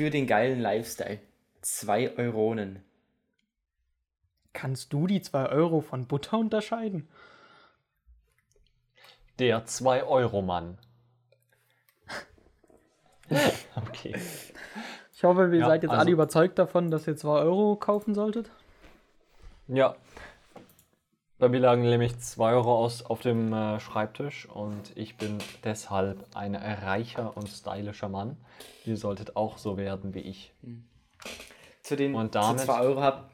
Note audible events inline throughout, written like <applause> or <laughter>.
für den geilen Lifestyle. Zwei Euronen. Kannst du die 2 Euro von Butter unterscheiden? Der 2-Euro-Mann. <laughs> okay. Ich hoffe, ihr Ja, seid jetzt also- alle überzeugt davon, dass ihr 2 Euro kaufen solltet. Ja. Bei mir lagen nämlich 2 Euro aus auf dem äh, Schreibtisch und ich bin deshalb ein reicher und stylischer Mann. Ihr solltet auch so werden wie ich. Zu den Und zu damit- zwei Euro habt.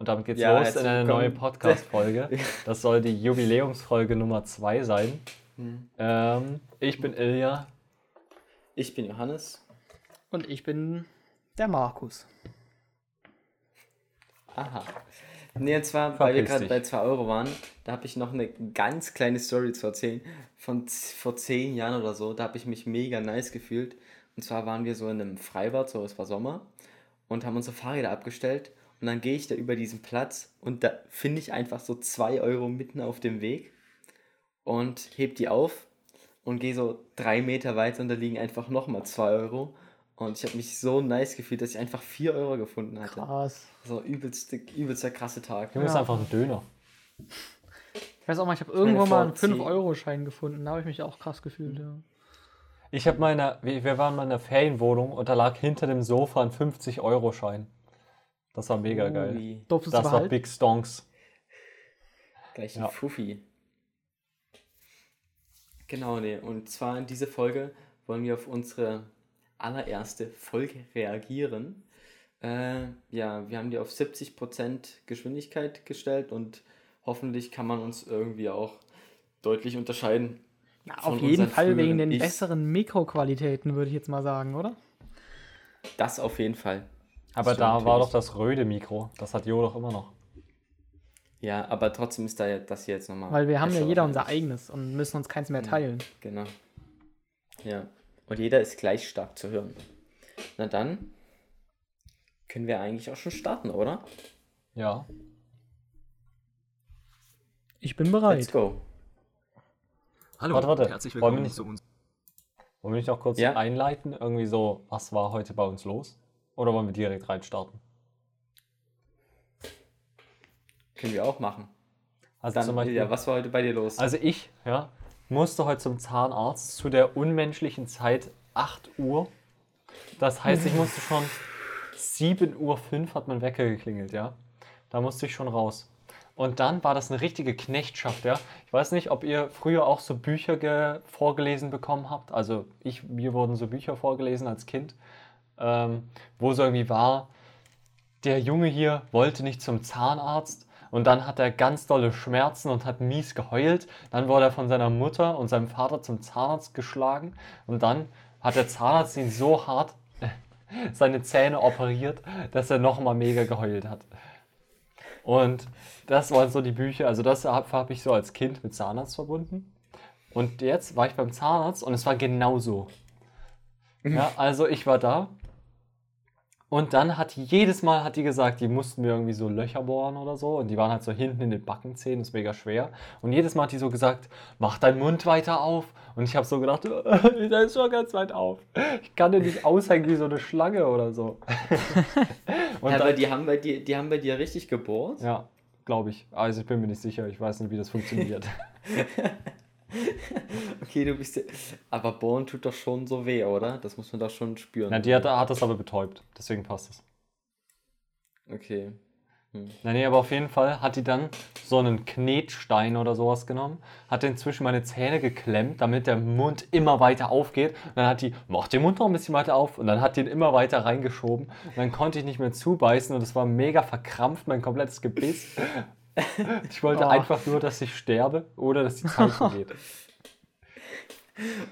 Und damit geht's Ja, los in eine neue. Podcast-Folge. <laughs> Das soll die Jubiläumsfolge Nummer 2 sein. Hm. Ähm, ich bin Ilja. Ich bin Johannes. Und ich bin der Markus. Aha. Nee, und zwar, weil wir Verpiss gerade bei 2 Euro waren, da habe ich noch eine ganz kleine Story zu erzählen. Von vor 10 Jahren oder so, da habe ich mich mega nice gefühlt. Und zwar waren wir so in einem Freibad, so es war Sommer, und haben unsere Fahrräder abgestellt. Und dann gehe ich da über diesen Platz und da finde ich einfach so 2 Euro mitten auf dem Weg und heb die auf und gehe so drei Meter weiter und da liegen einfach nochmal 2 Euro. Und ich habe mich so nice gefühlt, dass ich einfach 4 Euro gefunden hatte. Krass. So übelste, übelster krasse Tag. Du bist Ja. einfach ein Döner. Ich weiß auch mal, ich habe irgendwo mal einen vor 10 5-Euro-Schein gefunden. Da habe ich mich auch krass gefühlt, ja. Ich habe meine, wir wir waren mal in einer Ferienwohnung und da lag hinter dem Sofa ein 50-Euro-Schein. Das war mega geil. Ui, Durftest du Das war? Big Stonks. gleich ein Ja. Fuffi. Genau, nee. Und zwar in dieser Folge wollen wir auf unsere allererste Folge reagieren. Äh, ja, wir haben die auf 70% Geschwindigkeit gestellt und hoffentlich kann man uns irgendwie auch deutlich unterscheiden. Ja, von auf jeden Fall wegen den Ichs. besseren Mikroqualitäten, würde ich jetzt mal sagen, oder? Das auf jeden Fall. Aber stimmt da war natürlich. doch das röde Mikro. Das hat Jo doch immer noch. Ja, aber trotzdem ist da ja das hier jetzt nochmal. Weil wir haben ja jeder unser eigenes und müssen uns keins mehr teilen. Genau. Ja. Und jeder ist gleich stark zu hören. Na dann können wir eigentlich auch schon starten, oder? Ja. Ich bin Let's bereit. go. Hallo Warte, warte. herzlich Wollen wir willkommen nicht- zu uns. Wollen wir nicht noch kurz Ja. einleiten? Irgendwie so, was war heute bei uns los? Oder wollen wir direkt reinstarten? Können wir auch machen. Also Dann, zum Beispiel, ja, was war heute bei dir los? also ich, ja, musste heute zum Zahnarzt zu der unmenschlichen Zeit 8 Uhr. Das heißt, ich musste schon 7.05 Uhr hat mein Wecker geklingelt, ja. Da musste ich schon raus. Und dann war das eine richtige Knechtschaft, ja. Ich weiß nicht, ob ihr früher auch so Bücher ge vorgelesen bekommen habt. Also ich, mir wurden so Bücher vorgelesen als Kind, ähm, wo so irgendwie war, der Junge hier wollte nicht zum Zahnarzt und dann hat er ganz dolle Schmerzen und hat mies geheult. Dann wurde er von seiner Mutter und seinem Vater zum Zahnarzt geschlagen und dann hat der Zahnarzt ihn so hart <laughs> seine Zähne operiert, dass er nochmal mega geheult hat. Und das waren so die Bücher, also das habe hab ich so als Kind mit Zahnarzt verbunden. Und jetzt war ich beim Zahnarzt und es war genauso. Ja, also ich war da und dann hat jedes Mal hat die gesagt, die mussten mir irgendwie so Löcher bohren oder so und die waren halt so hinten in den Backenzähnen, ist mega schwer. Und jedes Mal hat die so gesagt, mach deinen Mund weiter auf. Und ich habe so gedacht, <laughs> der ist schon ganz weit auf. Ich kann den nicht aushängen wie so eine Schlange oder so. <laughs> und ja, aber die haben bei dir, die haben bei dir richtig gebohrt? ja, glaube ich. Also ich bin mir nicht sicher, ich weiß nicht, wie das funktioniert. <laughs> <laughs> Okay, du bist ja, aber bohren tut doch schon so weh, oder? Das muss man doch schon spüren. Na, die hat, hat das aber betäubt, deswegen passt es. Okay. Na nee, aber auf jeden Fall hat die dann so einen Knetstein oder sowas genommen, hat den zwischen meine Zähne geklemmt, damit der Mund immer weiter aufgeht. Und dann hat die, mach den Mund noch ein bisschen weiter auf. Und dann hat die ihn immer weiter reingeschoben. Und dann konnte ich nicht mehr zubeißen und es war mega verkrampft, mein komplettes Gebiss. <laughs> Ich wollte Oh. einfach nur, dass ich sterbe oder dass die Zeit <laughs> vergeht.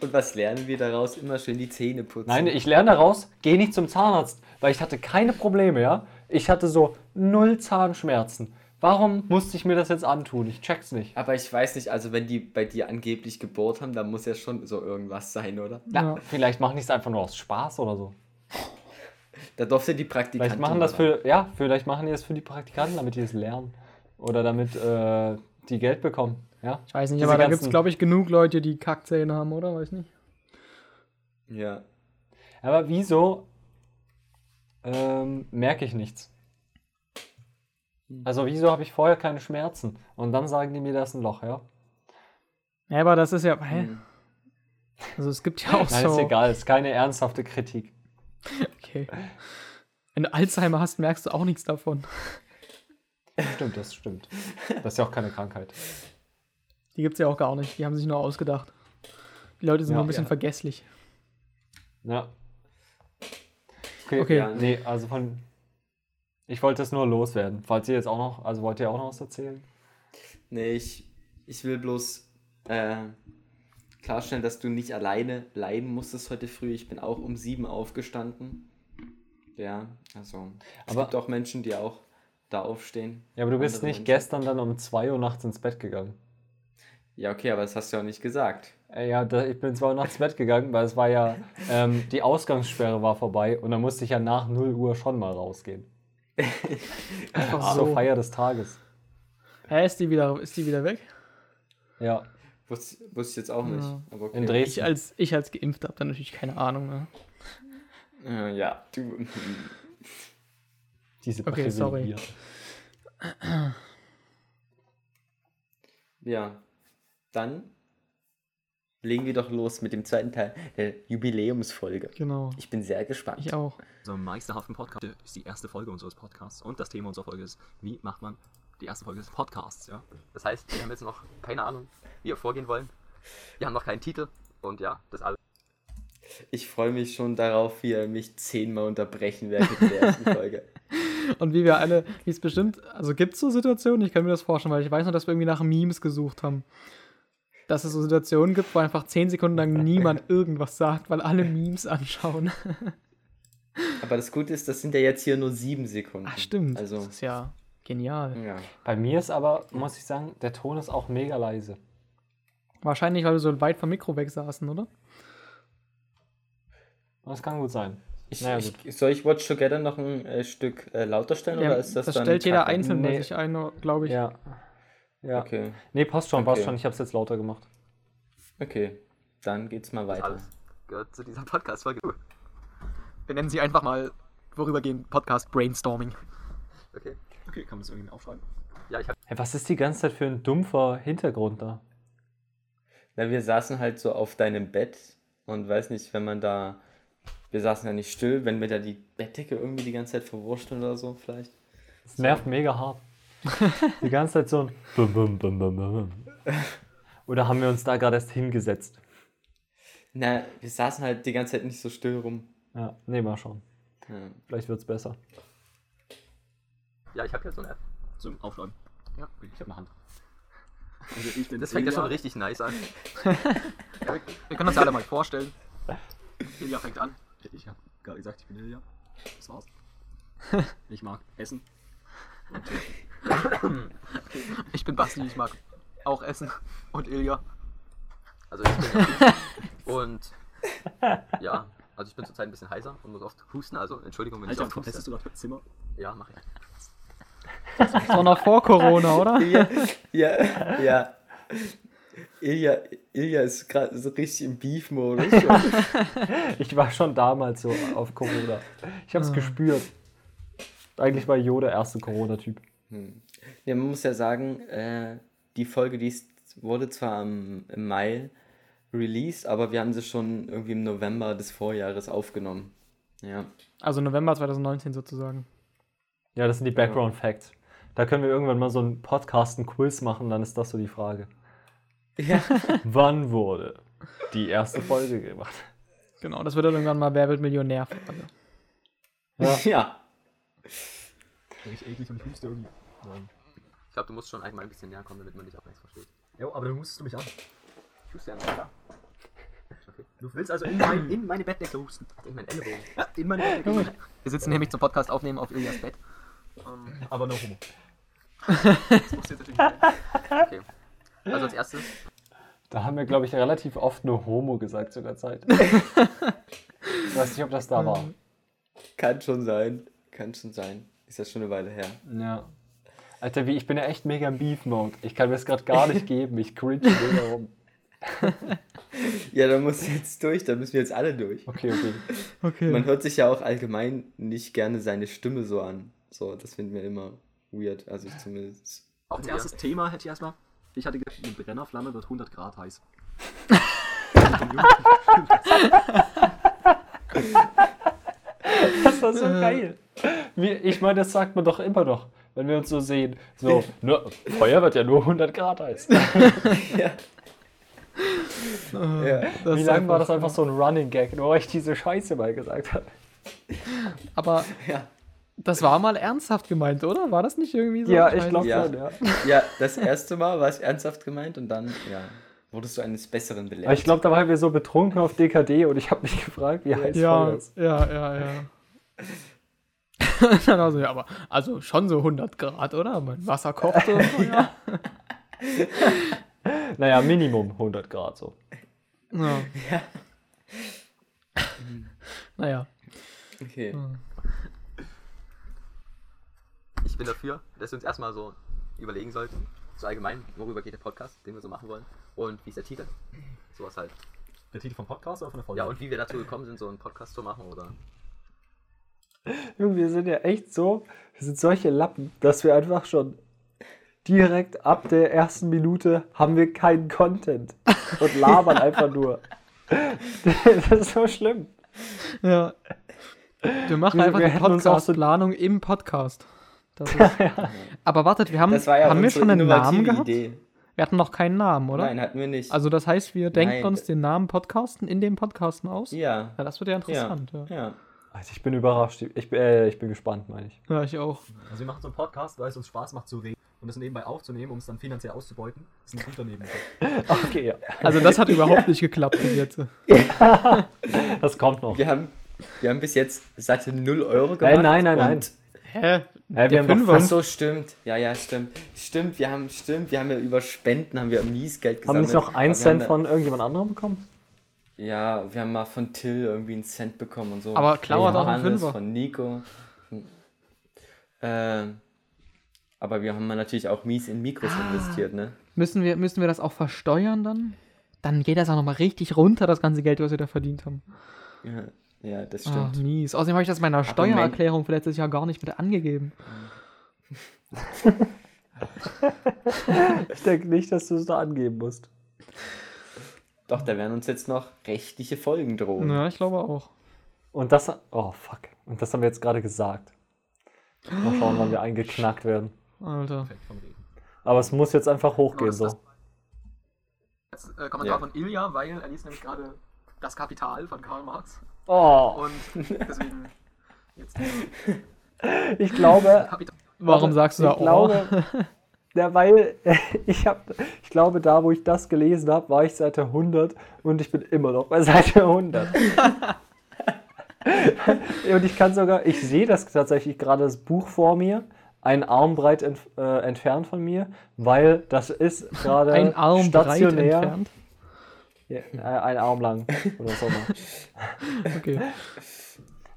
Und was lernen wir daraus? Immer schön die Zähne putzen. Nein, ich lerne daraus, geh nicht zum Zahnarzt, weil ich hatte keine Probleme, ja. Ich hatte so null Zahnschmerzen. Warum musste ich mir das jetzt antun? Ich check's nicht. Aber ich weiß nicht, also wenn die bei dir angeblich gebohrt haben, dann muss ja schon so irgendwas sein, oder? Na, Ja. vielleicht machen die es einfach nur aus Spaß oder so. Da durfte die Praktikantin. Vielleicht machen das für, ja, vielleicht machen die das für die Praktikanten, damit die es lernen. Oder damit äh, die Geld bekommen. Ja? Ich weiß nicht, Diese aber da gibt es, glaube ich, genug Leute, die Kackzähne haben, oder? Weiß nicht. Ja. Aber wieso ähm, merke ich nichts? Also wieso habe ich vorher keine Schmerzen? Und dann sagen die mir, da ist ein Loch, ja? Ja, aber das ist ja. Hä? Hm. Also es gibt ja auch Nein, so. ist egal, ist keine ernsthafte Kritik. <laughs> Okay. Wenn du Alzheimer hast, merkst du auch nichts davon. Stimmt, das stimmt. Das ist ja auch keine Krankheit. Die gibt's ja auch gar nicht. Die haben sich nur ausgedacht. Die Leute sind Ja. nur ein bisschen Ja. vergesslich. Ja. Okay, Okay. Ja, nee, also von. Ich wollte es nur loswerden. Falls ihr jetzt auch noch, also wollt ihr auch noch was erzählen? Nee, ich, ich will bloß äh, klarstellen, dass du nicht alleine bleiben musstest heute früh. Ich bin auch um sieben aufgestanden. Ja, also es Aber- gibt auch Menschen, die auch da aufstehen. Ja, aber du bist nicht Menschen. gestern dann um 2 Uhr nachts ins Bett gegangen. Ja, okay, aber das hast du ja auch nicht gesagt. Äh, Ja, da, ich bin 2 Uhr nachts ins Bett gegangen, weil es war ja, ähm, die Ausgangssperre war vorbei und dann musste ich ja nach 0 Uhr schon mal rausgehen. <laughs> Einfach Zur so. Feier des Tages. Hä, ist die wieder, ist die wieder weg? Ja, Wusste, wusste ich jetzt auch nicht. Ja. Aber okay. in Ich Dresden. als, ich als geimpft habe dann natürlich keine Ahnung. Ne? Äh, ja, du. Diese Okay, sorry. Ja, dann legen wir doch los mit dem zweiten Teil der Jubiläumsfolge. Genau. Ich bin sehr gespannt. Ich auch. unserem meisterhaften Podcast ist die erste Folge unseres Podcasts und das Thema unserer Folge ist, wie macht man die erste Folge des Podcasts, ja. Das heißt, wir haben jetzt noch keine Ahnung, wie wir vorgehen wollen. Wir haben noch keinen Titel und ja, das alles. Ich freue mich schon darauf, wie ihr mich zehnmal unterbrechen werdet in der ersten <laughs> Folge. Und wie wir alle, wie es bestimmt, also gibt es so Situationen, ich kann mir das vorstellen, weil ich weiß noch, dass wir irgendwie nach Memes gesucht haben. Dass es so Situationen gibt, wo einfach zehn Sekunden lang niemand <laughs> irgendwas sagt, weil alle Memes anschauen. <laughs> Aber das Gute ist, das sind ja jetzt hier nur sieben Sekunden. Ach, stimmt. Also, Das ist ja genial. ja. Bei mir ist aber, muss ich sagen, der Ton ist auch mega leise. Wahrscheinlich, weil wir so weit vom Mikro weg saßen, oder? Das kann gut sein. Ich, Naja, ich, soll ich Watch Together noch ein äh, Stück äh, lauter stellen Ja, oder ist das, das dann stellt jeder Kacke? einzeln Nee. sich ein, glaube ich. Ja. Ja. Okay, Nee, passt schon, passt Okay. schon. Ich hab's jetzt lauter gemacht. okay. Dann geht's mal Das weiter. alles gehört zu dieser Podcast-Folge. Wir nennen sie einfach mal vorübergehend Podcast Brainstorming. Okay. Okay, kann man das irgendwie aufschreiben? Ja, ich habe Hey, was ist die ganze Zeit für ein dumpfer Hintergrund da? Na, wir saßen halt so auf deinem Bett und weiß nicht, wenn man da. Wir saßen ja nicht still, wenn wir da die Bettdecke irgendwie die ganze Zeit verwurschteln oder so, vielleicht. Das nervt mega hart. <laughs> Die ganze Zeit so ein Bum, bum, bum, bum, bum. Oder haben wir uns da gerade erst hingesetzt? Na, wir saßen halt die ganze Zeit nicht so still rum. Ja, nee, mal schauen. Ja. Vielleicht wird's besser. ja, ich habe ja so eine App. Zum Aufschreiben. Ja. Ich habe eine Hand. Also ich bin Das fängt ja schon richtig nice an. <laughs> Ja, wir, wir können uns alle mal vorstellen. Ilja fängt an. Ich habe gerade gesagt, ich bin Ilja. Das war's. <laughs> Ich mag Essen. Und, ich bin Basti, ich mag auch Essen. Und Ilja. Also ich bin ja <laughs> und ja, also ich bin zurzeit ein bisschen heiser und muss oft husten, also Entschuldigung, wenn ich Alter, oft huste. testest du gerade das Zimmer? Ja, mache ich. Das war noch vor Corona, oder? Ja, ja, ja. Ilja, Ilja ist gerade so richtig im Beef-Modus. <laughs> Ich war schon damals so auf Corona. Ich hab's gespürt. Eigentlich war Jo der erste Corona-Typ. ja, man muss ja sagen, äh, die Folge, die ist, wurde zwar im, im Mai released, aber wir haben sie schon irgendwie im November des Vorjahres aufgenommen. Ja. Also November 2019 sozusagen. Ja, das sind die Background Facts. Da können wir irgendwann mal so einen Podcast, einen Quiz machen, dann ist das so die Frage. Ja. <laughs> Wann wurde die erste Folge gemacht? Genau, das wird dann irgendwann mal Wer wird Millionär Frage. Ja. ja. Ich eklig und ich huste irgendwie. Ich glaube, du musst schon einmal ein bisschen näher kommen, damit man dich auch nichts versteht. Ja, aber dann hustest du mich an. Ich huste ja nicht, klar. Du willst also in, mein, in meine Bettdecke husten. In meinen Ellenbogen. Ja, in meine Bettdecke. Wir sitzen nämlich zum Podcast aufnehmen auf Ilias Bett. Ähm, aber no homo. das muss jetzt natürlich sein. Okay. Also als erstes, Da haben wir, glaube ich, relativ oft nur Homo gesagt zu der Zeit. <laughs> ich weiß nicht, ob das da war. Kann schon sein. Kann schon sein. Ist ja schon eine Weile her. Ja. Alter, wie, ich bin ja echt mega im Beef-Mode. Ich kann mir das gerade gar nicht <laughs> geben. Ich cringe mega rum. <laughs> Ja, da muss jetzt durch, da müssen wir jetzt alle durch. Okay, okay. Okay. Man hört sich ja auch allgemein nicht gerne seine Stimme so an. So, das finden wir immer weird. Also ich zumindest. Auch als erstes Thema hätte ich erstmal. Ich hatte gedacht, eine Brennerflamme wird 100 Grad heiß. Das war so geil. Wie, ich meine, das sagt man doch immer noch, wenn wir uns so sehen. So, ne, Feuer wird ja nur 100 Grad heiß. <laughs> Ja. ja. Das Wie lange war das einfach so ein Running Gag, nur weil ich diese Scheiße mal gesagt habe? Aber Ja. Das war mal ernsthaft gemeint, oder? War das nicht irgendwie so? Ja, ich glaube Ja. schon, ja. ja, das erste Mal war es ernsthaft gemeint und dann, ja, wurdest du eines Besseren belehrt. Aber ich glaube, da waren wir so betrunken auf DKD und ich habe mich gefragt, wie heiß Ja, ist. ja, ja, ja. <laughs> Dann also, ja, aber also schon so 100 Grad, oder? Mein Wasser kocht so. ja. <laughs> Naja, Minimum 100 Grad so. ja. Ja. Naja. Okay. Ich bin dafür, dass wir uns erstmal so überlegen sollten, so allgemein, worüber geht der Podcast, den wir so machen wollen und wie ist der Titel. Sowas halt. Der Titel vom Podcast oder von der Folge? Ja, und wie wir dazu gekommen sind, so einen Podcast zu machen oder. <laughs> Junge, wir sind ja echt so, wir sind solche Lappen, dass wir einfach schon direkt ab der ersten Minute haben wir keinen Content und labern einfach nur. <laughs> Das ist so schlimm. Ja. Wir machen Wir- einfach wir die auch so- Podcast-Planung im Podcast. Das <laughs> ist, Aber wartet, wir haben, Das war ja haben wir schon einen Namen gehabt? Idee. Wir hatten noch keinen Namen, oder? Nein, hatten wir nicht. Also das heißt, wir denken Nein. uns den Namen Podcasten in dem Podcasten aus? ja. Ja, das wird ja Ja. interessant. Ja, ja. Ja. Also ich bin überrascht. Ich, bin- äh, ich bin gespannt, meine ich. ich auch. Also wir machen so einen Podcast, weil es uns Spaß macht zu reden und das nebenbei aufzunehmen, um es dann finanziell auszubeuten. Das ist ein guter Nebeneffekt. <laughs> Okay, ja. Also das hat überhaupt nicht geklappt bis jetzt. Das kommt noch. Wir haben, wir haben bis jetzt satte 0 Euro gemacht. nein, nein, nein. und- Hä? Äh, wir haben doch Fünfer. Ach so, stimmt. Ja, ja, stimmt. Stimmt, wir haben, stimmt, wir haben ja über Spenden, haben wir Miesgeld haben wir gesammelt. nicht noch einen Cent haben, von irgendjemand anderem bekommen? Ja, wir haben mal von Till irgendwie einen Cent bekommen und so. Aber Von hat auch einen Fünfer. Von Nico. Ähm, aber wir haben natürlich auch mies in Mikros Ah. investiert, ne? Müssen wir, müssen wir das auch versteuern dann? Dann geht das auch nochmal richtig runter, das ganze Geld, was wir da verdient haben. Ja, ja das stimmt. mies. Außerdem habe ich das in meiner Aber Steuererklärung für letztes Jahr gar nicht mit angegeben. Ich denke nicht, dass du es da angeben musst. Doch, da werden uns jetzt noch rechtliche Folgen drohen. Ja, ich glaube auch. Und das. Oh, fuck. Und das haben wir jetzt gerade gesagt. Mal schauen, wann wir eingeknackt werden. Alter. Aber es muss jetzt einfach hochgehen, das- so. Jetzt äh, Kommentar Ja. von Ilja, weil er liest nämlich gerade Das Kapital von Karl Marx. Oh, Und deswegen jetzt <laughs> ich glaube. Kapital. Warum sagst du ich da oh? glaube, <laughs> ja, weil <laughs> ich habe, ich glaube, da, wo ich das gelesen habe, war ich Seite 100 und ich bin immer noch bei Seite 100. und ich kann sogar, ich sehe das tatsächlich gerade das Buch vor mir, einen Arm breit entf äh, entfernt von mir, weil das ist gerade Ein stationär, entfernt? Ja, ein Arm lang <laughs> oder so. Okay.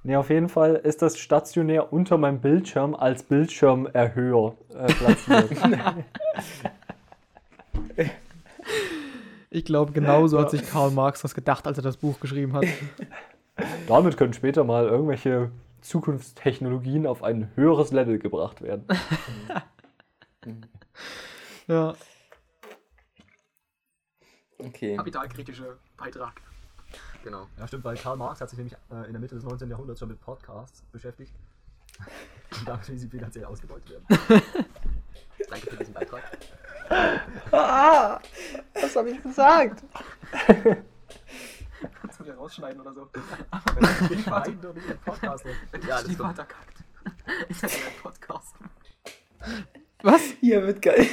Nee, auf jeden Fall ist das stationär unter meinem Bildschirm als Bildschirmerhöher äh, platziert. <laughs> Ich glaube, genauso hat sich Karl Marx das gedacht, als er das Buch geschrieben hat. Damit können später mal irgendwelche Zukunftstechnologien auf ein höheres Level gebracht werden. <laughs> Ja. Okay. Kapitalkritische Beitrag. Genau. Ja, stimmt, weil Karl Marx hat sich nämlich äh, in der Mitte des 19. Jahrhunderts schon mit Podcasts beschäftigt. Und damit, wie sie finanziell ausgebeutet werden. <laughs> Danke für diesen Beitrag. Was habe ich gesagt? <laughs> Kannst du dir rausschneiden oder so. Ich schneiden doch nicht im Podcast. Wenn Ja, der alles Stiefvater kackt, ist das ein Podcast. Was? Hier wird geil.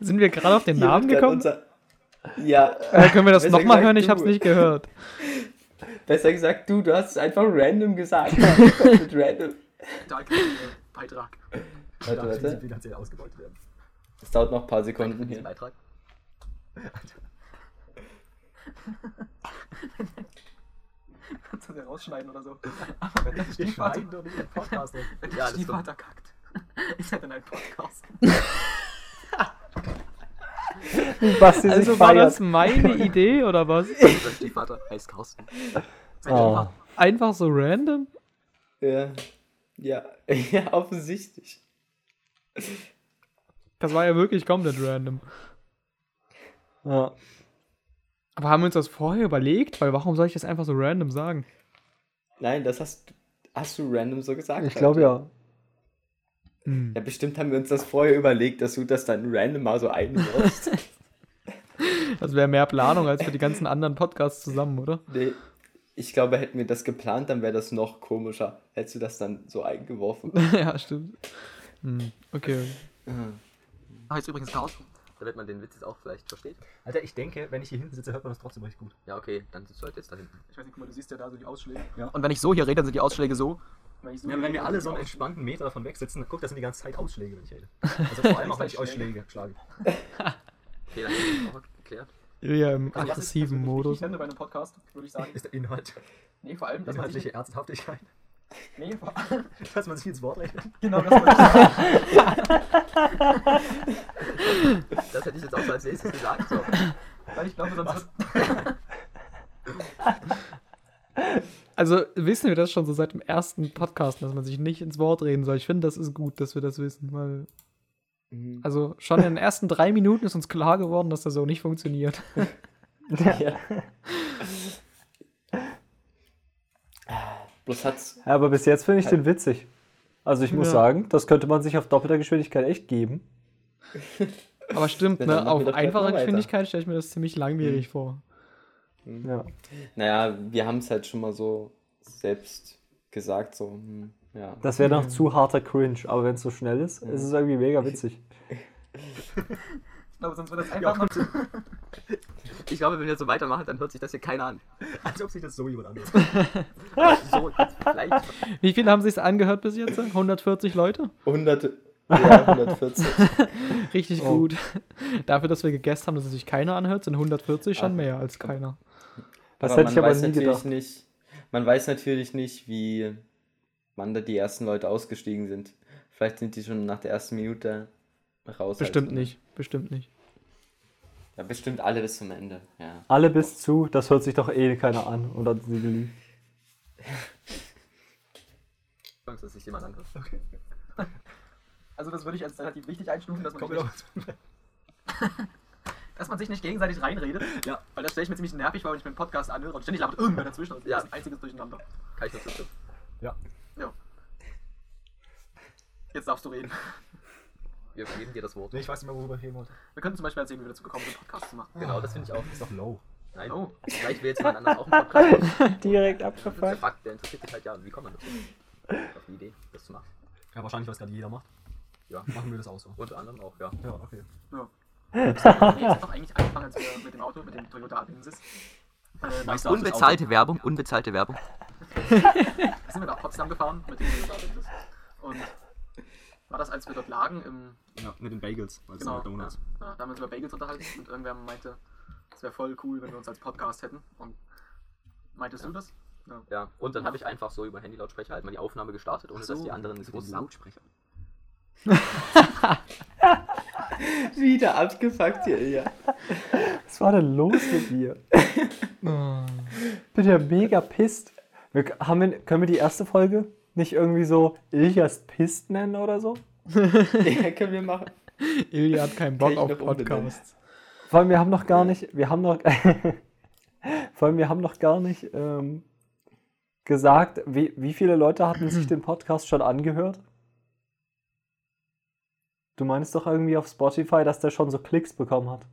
Sind wir gerade auf den Namen Hier grad gekommen? Unser, ja. Äh, können wir das nochmal hören? Ich du. hab's nicht gehört. Besser gesagt, du, du hast es einfach random gesagt. <laughs> mit random. Kapitalkritische Beitrag. Warte, Damit, wie sie warte. finanziell ausgebeutet werden. Es dauert noch ein paar Danke Sekunden für hier. Beitrag. Kannst du dir rausschneiden oder so. <laughs> Wenn der Stiefvater, doch nicht im Podcast. wenn der Ja, Stiefvater kackt, <laughs> ist er dann ein Podcast. <laughs> Basti Also sich war feiert. das meine <laughs> Idee oder was? <laughs> Sein Stiefvater heißt Carsten. Oh. Einfach so random? Ja. Ja, ja, offensichtlich. Das war ja wirklich komplett random. Ja. Aber haben wir uns das vorher überlegt? Weil warum soll ich das einfach so random sagen? Nein, das hast, hast du random so gesagt. Ich glaube ja. Hm. Ja, bestimmt haben wir uns das vorher überlegt, dass du das dann random mal so einwirfst. Das wäre mehr Planung als für die ganzen anderen Podcasts zusammen, oder? nee, ich glaube, hätten wir das geplant, dann wäre das noch komischer. Hättest du das dann so eingeworfen. <laughs> ja, stimmt. Hm. Okay. Heißt übrigens Carsten. Damit man den Witz jetzt auch vielleicht versteht. Alter, ich denke, wenn ich hier hinten sitze, hört man das trotzdem recht gut. Ja, okay, dann sitzt du halt jetzt da hinten. Ich weiß nicht, guck mal, du siehst ja da so die Ausschläge. Und wenn ich so hier rede, dann sind die Ausschläge so. Wenn, ich so Ja, wenn wir alle so einen entspannten Meter davon weg sitzen, guck, das sind die ganze Zeit Ausschläge, wenn ich rede. <laughs> Also vor allem auch, wenn ich Ausschläge schlage. <laughs> Okay, dann ist geklärt. Ja, im Also ist- aggressiven also, Modus. Ich finde bei einem Podcast, würde ich sagen, <laughs> Ist der Inhalt, nee, vor allem, dass man sich, inhaltliche Ernsthaftigkeit, nee, vor <laughs> allem, dass man sich ins Wort redet. genau, das wollte ich sagen. <laughs> Das hätte ich jetzt auch so als nächstes gesagt. So. Weil ich glaube, sonst Also wissen wir das schon so seit dem ersten Podcast, dass man sich nicht ins Wort reden soll. Ich finde, das ist gut, dass wir das wissen, weil. Mhm. Also schon in den ersten drei Minuten ist uns klar geworden, dass das so nicht funktioniert. <laughs> Ja. Bloß hat's. Ja, aber bis jetzt finde ich den witzig. Also ich muss Ja. sagen, das könnte man sich auf doppelter Geschwindigkeit echt geben. <laughs> Aber stimmt, ne? Auf einfacher. Geschwindigkeit stelle ich mir das ziemlich langwierig vor. Ja. Naja, wir haben es halt schon mal so selbst gesagt, so, hm, ja. Das wäre noch zu harter Cringe, aber wenn es so schnell ist, ist es irgendwie mega witzig. ich glaube, sonst wird das <laughs> einfach noch, Ich glaube, wenn wir so weitermachen, dann hört sich das hier keiner an. <laughs> Als ob sich das so jemand anhört. <laughs> So, vielleicht. Wie viele haben sich angehört bis jetzt? 140 Leute? 100, ja, 140. Richtig Oh. gut. Dafür, dass wir gegessen haben, dass es sich keiner anhört, sind 140 schon mehr als keiner. Das hätte ich aber weiß nie natürlich gedacht. Nicht, man weiß natürlich nicht, wie wann da die ersten Leute ausgestiegen sind. Vielleicht sind die schon nach der ersten Minute raus. Bestimmt halt, ne? nicht. Bestimmt nicht. Ja, bestimmt alle bis zum Ende, ja. Alle bis zu, das hört sich doch eh keiner an. Und dann sind die lieb. Angst, dass sich jemand anhört. <laughs> also das würde ich als relativ wichtig einstufen, dass man, nicht, <laughs> dass man sich nicht gegenseitig reinredet. Ja. Weil das stelle ich mir ziemlich nervig vor, wenn ich mir einen Podcast anhöre und ständig labert irgendwer dazwischen und Ja. das ist ein einziges Durcheinander. Kann ich nur zustimmen. Ja. Ja. Jetzt darfst du reden. Wir geben dir das Wort. Nee, ich weiß nicht mehr, worüber ich reden wollte. Wir könnten zum Beispiel erzählen, wie wir dazu gekommen sind, einen Podcast zu machen. Genau, das finde ich auch. Ist doch low. Nein, Oh. vielleicht will jetzt jemand anders auch einen Podcast machen. <laughs> Direkt Der abgefragt. Fakt, der interessiert dich halt ja. Wie kommt man dazu? Auf die Idee, das zu machen. Ja, wahrscheinlich, was gerade jeder macht. Ja, Machen wir das auch so. unter anderem auch, ja. Ja, okay. <laughs> Nee, jetzt doch eigentlich angefangen, als wir mit dem Auto, mit dem Toyota Avensis. Äh, Unbezahlte Werbung, unbezahlte Werbung. <laughs> sind wir nach Potsdam gefahren mit dem Toyota Avensis. Und war das, als wir dort lagen im Ja, mit den Bagels, es Genau. sind Donuts. Ja, da haben wir uns über Bagels unterhalten <laughs> und irgendwer meinte, es wäre voll cool, wenn wir uns als Podcast hätten. Und meintest du das? Ja. Ja, und dann habe ich einfach so über Handy-Lautsprecher halt mal die Aufnahme gestartet, ohne so, dass die anderen es wussten. Lautsprecher. <laughs> Wieder abgefuckt hier, ja. Was war denn los mit dir? <laughs> Bin ja mega pisst. Wir, haben wir, können wir die erste Folge nicht irgendwie so Ilias pisst nennen oder so? <laughs> ja, <laughs> können wir machen. Ilja hat keinen Bock auf. Podcasts. Vor allem, wir haben noch gar nicht, wir haben noch, <laughs> vor allem, wir haben noch gar nicht ähm, gesagt, wie, wie viele Leute hatten sich <clears throat> den Podcast schon angehört? Du meinst doch irgendwie auf Spotify, dass der schon so Klicks bekommen hat.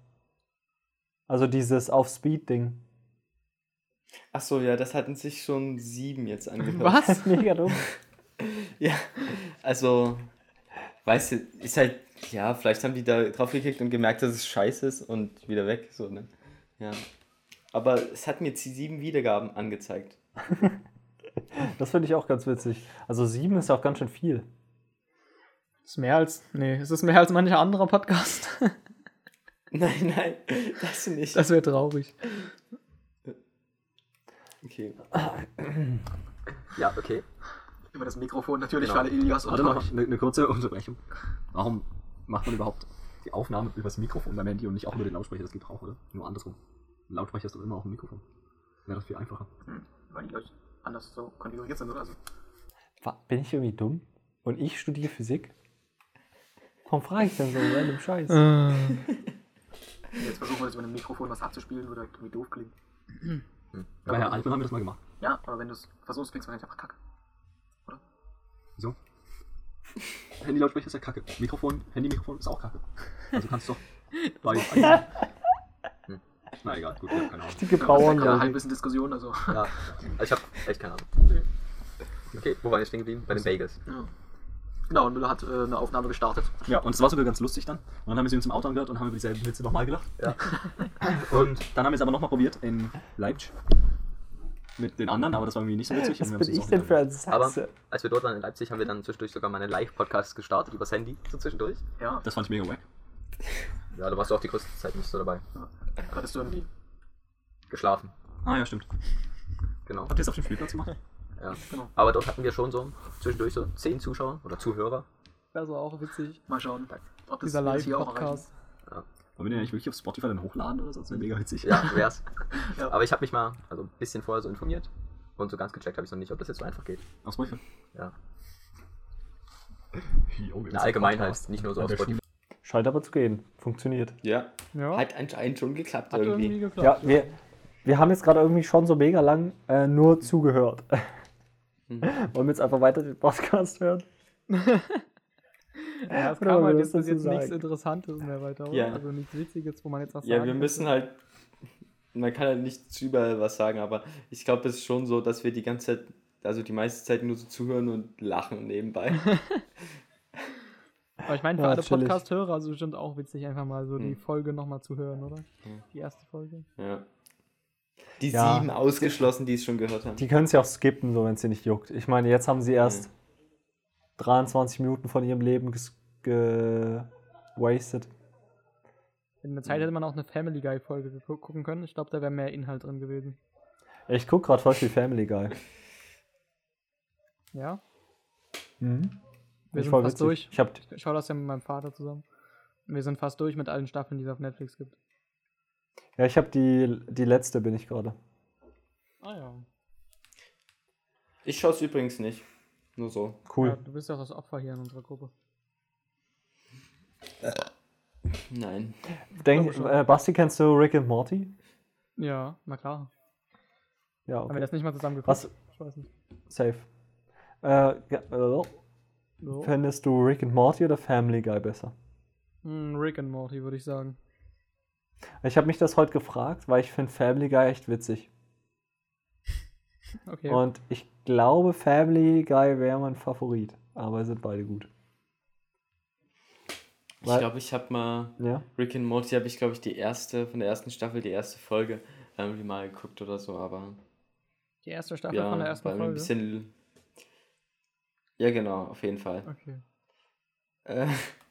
Also dieses auf Speed-Ding. Achso, ja, das hatten sich schon sieben jetzt angehört. Was? <laughs> Mega dumm. Ja, also, weißt du, ist halt, ja, vielleicht haben die da drauf geklickt und gemerkt, dass es scheiße ist und wieder weg, so, ne? Ja. Aber es hat mir jetzt die sieben Wiedergaben angezeigt. <laughs> Das finde ich auch ganz witzig. Also sieben ist ja auch ganz schön viel. Ist mehr als. Nee, es ist mehr als mancher anderer Podcast. <laughs> Nein, nein, das nicht. Das wäre traurig. Okay. Ja, okay. Über das Mikrofon natürlich Genau. für alle Ilias Warte unter noch, euch. eine, eine kurze Unterbrechung. Warum macht man überhaupt die Aufnahme übers Mikrofon beim Handy und nicht auch über den Lautsprecher. Das geht auch, oder? Nur andersrum. Ein Lautsprecher ist doch immer auch ein Mikrofon. Wäre das viel einfacher. Hm, weil die Leute anders so konfiguriert sind, oder? Also, Bin ich irgendwie dumm? Und ich studiere Physik? Warum frage ich denn so random Scheiß? Äh, jetzt versuchen wir jetzt mit einem Mikrofon was abzuspielen, würde irgendwie doof <clears throat> klingen. Bei Herr Altmann haben wir das mal gemacht. Ja, aber wenn du es versuchst, klingt es wahrscheinlich einfach kacke. Wieso? Handy-Lautsprecher ist ja kacke. Mikrofon, Handy-Mikrofon ist auch kacke. Also kannst du doch beides. <laughs> Hm. Na egal, gut, ich hab keine Ahnung. Richtige Ja, Bauern. ein bisschen Diskussion, also. Ja, also <laughs> ich habe echt keine Ahnung. Okay, wo waren wir stehen geblieben? Bei den Bagels. Genau, und Müller hat äh, eine Aufnahme gestartet. Ja, und es war sogar ganz lustig dann. Und dann haben wir sie uns im Auto angehört und haben über dieselben Witze nochmal gelacht. Ja. <laughs> Und dann haben wir es aber nochmal probiert in Leipzig. Mit den anderen, aber das war irgendwie nicht so witzig. Was bin ich denn für ein Aber als wir dort waren in Leipzig, haben wir dann zwischendurch sogar mal einen Live-Podcast gestartet übers Handy, so zwischendurch. Ja, Das fand ich mega wack. <laughs> Ja, da warst du auch die größte Zeit nicht so dabei. da hattest du irgendwie. Geschlafen, Ah ja, stimmt. genau. Habt ihr es auf dem Spielplatz gemacht? Ja. Genau. Aber dort hatten wir schon so zwischendurch so zehn Zuschauer oder Zuhörer. Das war auch witzig. Mal schauen, ob das Dieser Live-Podcast. Wollen wir den eigentlich wirklich auf Spotify dann hochladen oder so? Das wäre mega witzig. Ja, wär's. <laughs> Ja. Aber ich habe mich mal also ein bisschen vorher so informiert. Und so ganz gecheckt habe ich noch nicht, ob das jetzt so einfach geht. Auf Spotify? Ja. <laughs> Jo, wir In der Allgemeinheit, nicht nur so Ja, auf Spotify. Scheint aber zu gehen. Funktioniert. Ja. Ja, Hat anscheinend schon geklappt hat irgendwie irgendwie. geklappt. Ja, wir, wir haben jetzt gerade irgendwie schon so mega lang äh, nur zugehört. <laughs> Mhm. <laughs> Wollen wir jetzt einfach weiter den Podcast hören? <laughs> Ja, es Oder kam halt jetzt jetzt nichts sagen? Interessantes mehr weiter, oder? Ja. Also nichts Witziges, wo man jetzt was Ja, sagen wir müssen halt. Man kann halt nicht zu überall was sagen, aber ich glaube, es ist schon so, dass wir die ganze Zeit, also die meiste Zeit nur so zuhören und lachen nebenbei. <laughs> Aber ich meine, für Ja, alle. Podcast-Hörer ist es bestimmt auch witzig, einfach mal so die Hm. Folge nochmal zu hören, oder? Hm. Die erste Folge. ja. Die Ja. sieben ausgeschlossen, die es schon gehört haben. Die können es ja auch skippen, so wenn es sie nicht juckt. Ich meine, jetzt haben sie erst 23 Minuten von ihrem Leben gewastet. In der Zeit hätte man auch eine Family Guy-Folge gucken können. Ich glaube, da wäre mehr Inhalt drin gewesen. Ich gucke gerade voll viel Family Guy. Ja? Mhm. Wir Ich sind fast witzig. durch. Ich hab, Ich schaue das ja mit meinem Vater zusammen. Wir sind fast durch mit allen Staffeln, die es auf Netflix gibt. Ja, ich habe die, die letzte, bin ich gerade. Ah ja. Ich schaue es übrigens nicht. Nur so. Cool. ja. Du bist ja auch das Opfer hier in unserer Gruppe. Nein. Denk, äh, Basti, kennst du Rick and Morty? Ja, na klar. Ja, Haben wir okay. das nicht mal zusammen geguckt? Was? Ich weiß nicht. Safe. Äh, ja, äh, So. fändest du Rick and Morty oder Family Guy besser? Hm, Rick and Morty, würde ich sagen. Ich habe mich das heute gefragt, weil ich finde Family Guy echt witzig. <laughs> Okay. Und ich glaube, Family Guy wäre mein Favorit. Aber sind beide gut. Ich glaube, ich habe mal Ja? Rick and Morty, habe ich glaube ich die erste, von der ersten Staffel, die erste Folge irgendwie mal geguckt oder so, aber die erste Staffel ja, von der ersten Folge. ein bisschen. Ja, genau, auf jeden Fall. okay. Äh, <laughs>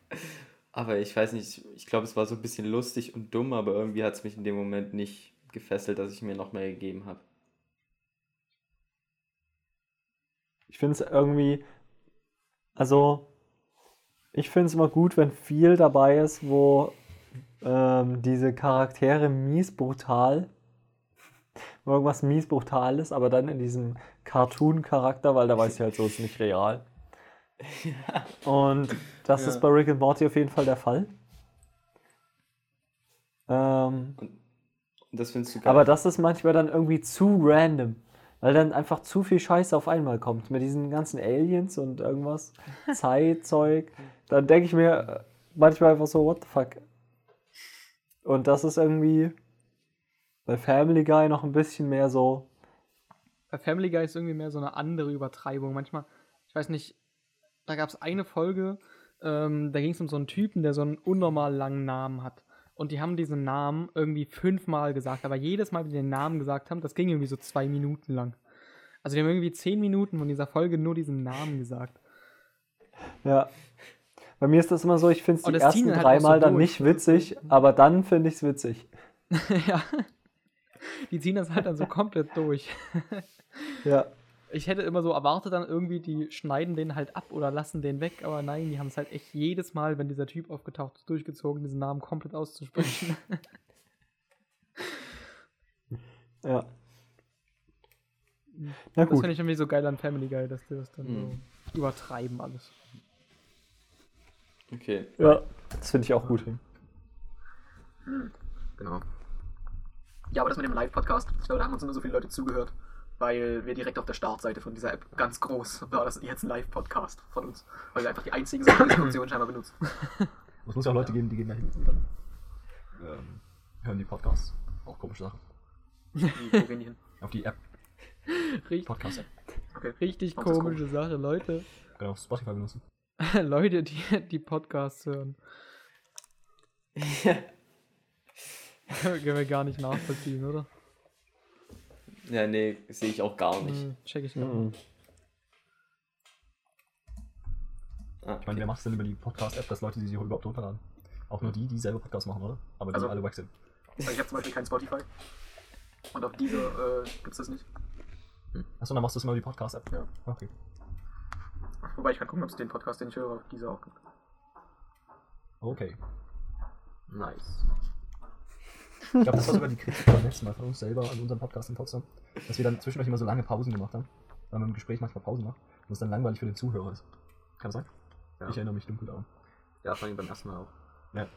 aber ich weiß nicht, ich glaube, es war so ein bisschen lustig und dumm, aber irgendwie hat es mich in dem Moment nicht gefesselt, dass ich mir noch mehr gegeben habe. Ich finde es irgendwie. Also, ich finde es immer gut, wenn viel dabei ist, wo ähm, diese Charaktere mies brutal, irgendwas mies brutal ist, aber dann in diesem Cartoon-Charakter, weil da weiß ich halt so, ist nicht real. <laughs> Und das Ja. ist bei Rick and Morty auf jeden Fall der Fall. Ähm, Und das findest du geil. aber das ist manchmal dann irgendwie zu random. Weil dann einfach zu viel Scheiße auf einmal kommt. Mit diesen ganzen Aliens und irgendwas. <laughs> Zeitzeug. Dann denke ich mir äh, manchmal einfach so, what the fuck. Und das ist irgendwie bei Family Guy noch ein bisschen mehr so. Bei Family Guy ist irgendwie mehr so eine andere Übertreibung. Manchmal, ich weiß nicht, da gab es eine Folge, ähm, da ging es um so einen Typen, der so einen unnormal langen Namen hat. Und die haben diesen Namen irgendwie fünfmal gesagt, aber jedes Mal, wie die den Namen gesagt haben, das ging irgendwie so zwei Minuten lang. Also die haben irgendwie zehn Minuten von dieser Folge nur diesen Namen gesagt. Ja. Bei mir ist das immer so, ich finde es Und die ersten halt auch so dreimal dann nicht witzig, aber dann finde ich es witzig. <laughs> ja. Die ziehen das halt dann so komplett durch. Ja. Ich hätte immer so erwartet dann irgendwie, die schneiden den halt ab oder lassen den weg, aber nein, die haben es halt echt jedes Mal, wenn dieser Typ aufgetaucht ist, durchgezogen, diesen Namen komplett auszusprechen. <laughs> Ja. Na Das gut. finde ich irgendwie so geil an Family Guy, dass die das dann Mhm. so übertreiben alles. Okay. Ja, das finde ich auch gut. Genau. Ja, aber das mit dem Live-Podcast, ich glaube, da haben uns nur so viele Leute zugehört, weil wir direkt auf der Startseite von dieser App ganz groß war das jetzt ein Live-Podcast von uns. Weil wir einfach die einzigen sind, die Funktion scheinbar benutzen. <laughs> Es muss ja auch Leute geben, die gehen da hin und dann ähm, hören die Podcasts. Auch komische Sache. Wie, wo gehen die hin? Auf die App, Richtig, Podcast-App. Okay. richtig komische Sache, Leute. Genau, Spotify benutzen. <laughs> Leute, die die Podcasts hören. <laughs> Können wir gar nicht nachvollziehen, oder? Ja, nee, sehe ich auch gar nicht. Hm, check ich gar Mhm. nicht. Ah, Ich meine, wer macht es denn über die Podcast-App, dass Leute die sich überhaupt runterladen? Auch nur die, die selber Podcasts machen, oder? Aber die Also- alle wack sind. Also ich habe zum Beispiel kein Spotify. Und auf diese äh, gibt es das nicht. Achso, dann machst du es immer über die Podcast-App. Ja. Okay. Wobei ich kann gucken, ob es den Podcast, den ich höre, auf diese auch gibt. Okay. Nice. Ich glaube, das war sogar die Kritik beim letzten Mal von uns selber an unserem Podcast in Potsdam, dass wir dann zwischendurch immer so lange Pausen gemacht haben, weil man im Gespräch manchmal Pausen macht und es dann langweilig für den Zuhörer ist. Kann das sein? Ja. Ich erinnere mich dunkel daran. Ja, vor allem beim ersten Mal auch. Ja.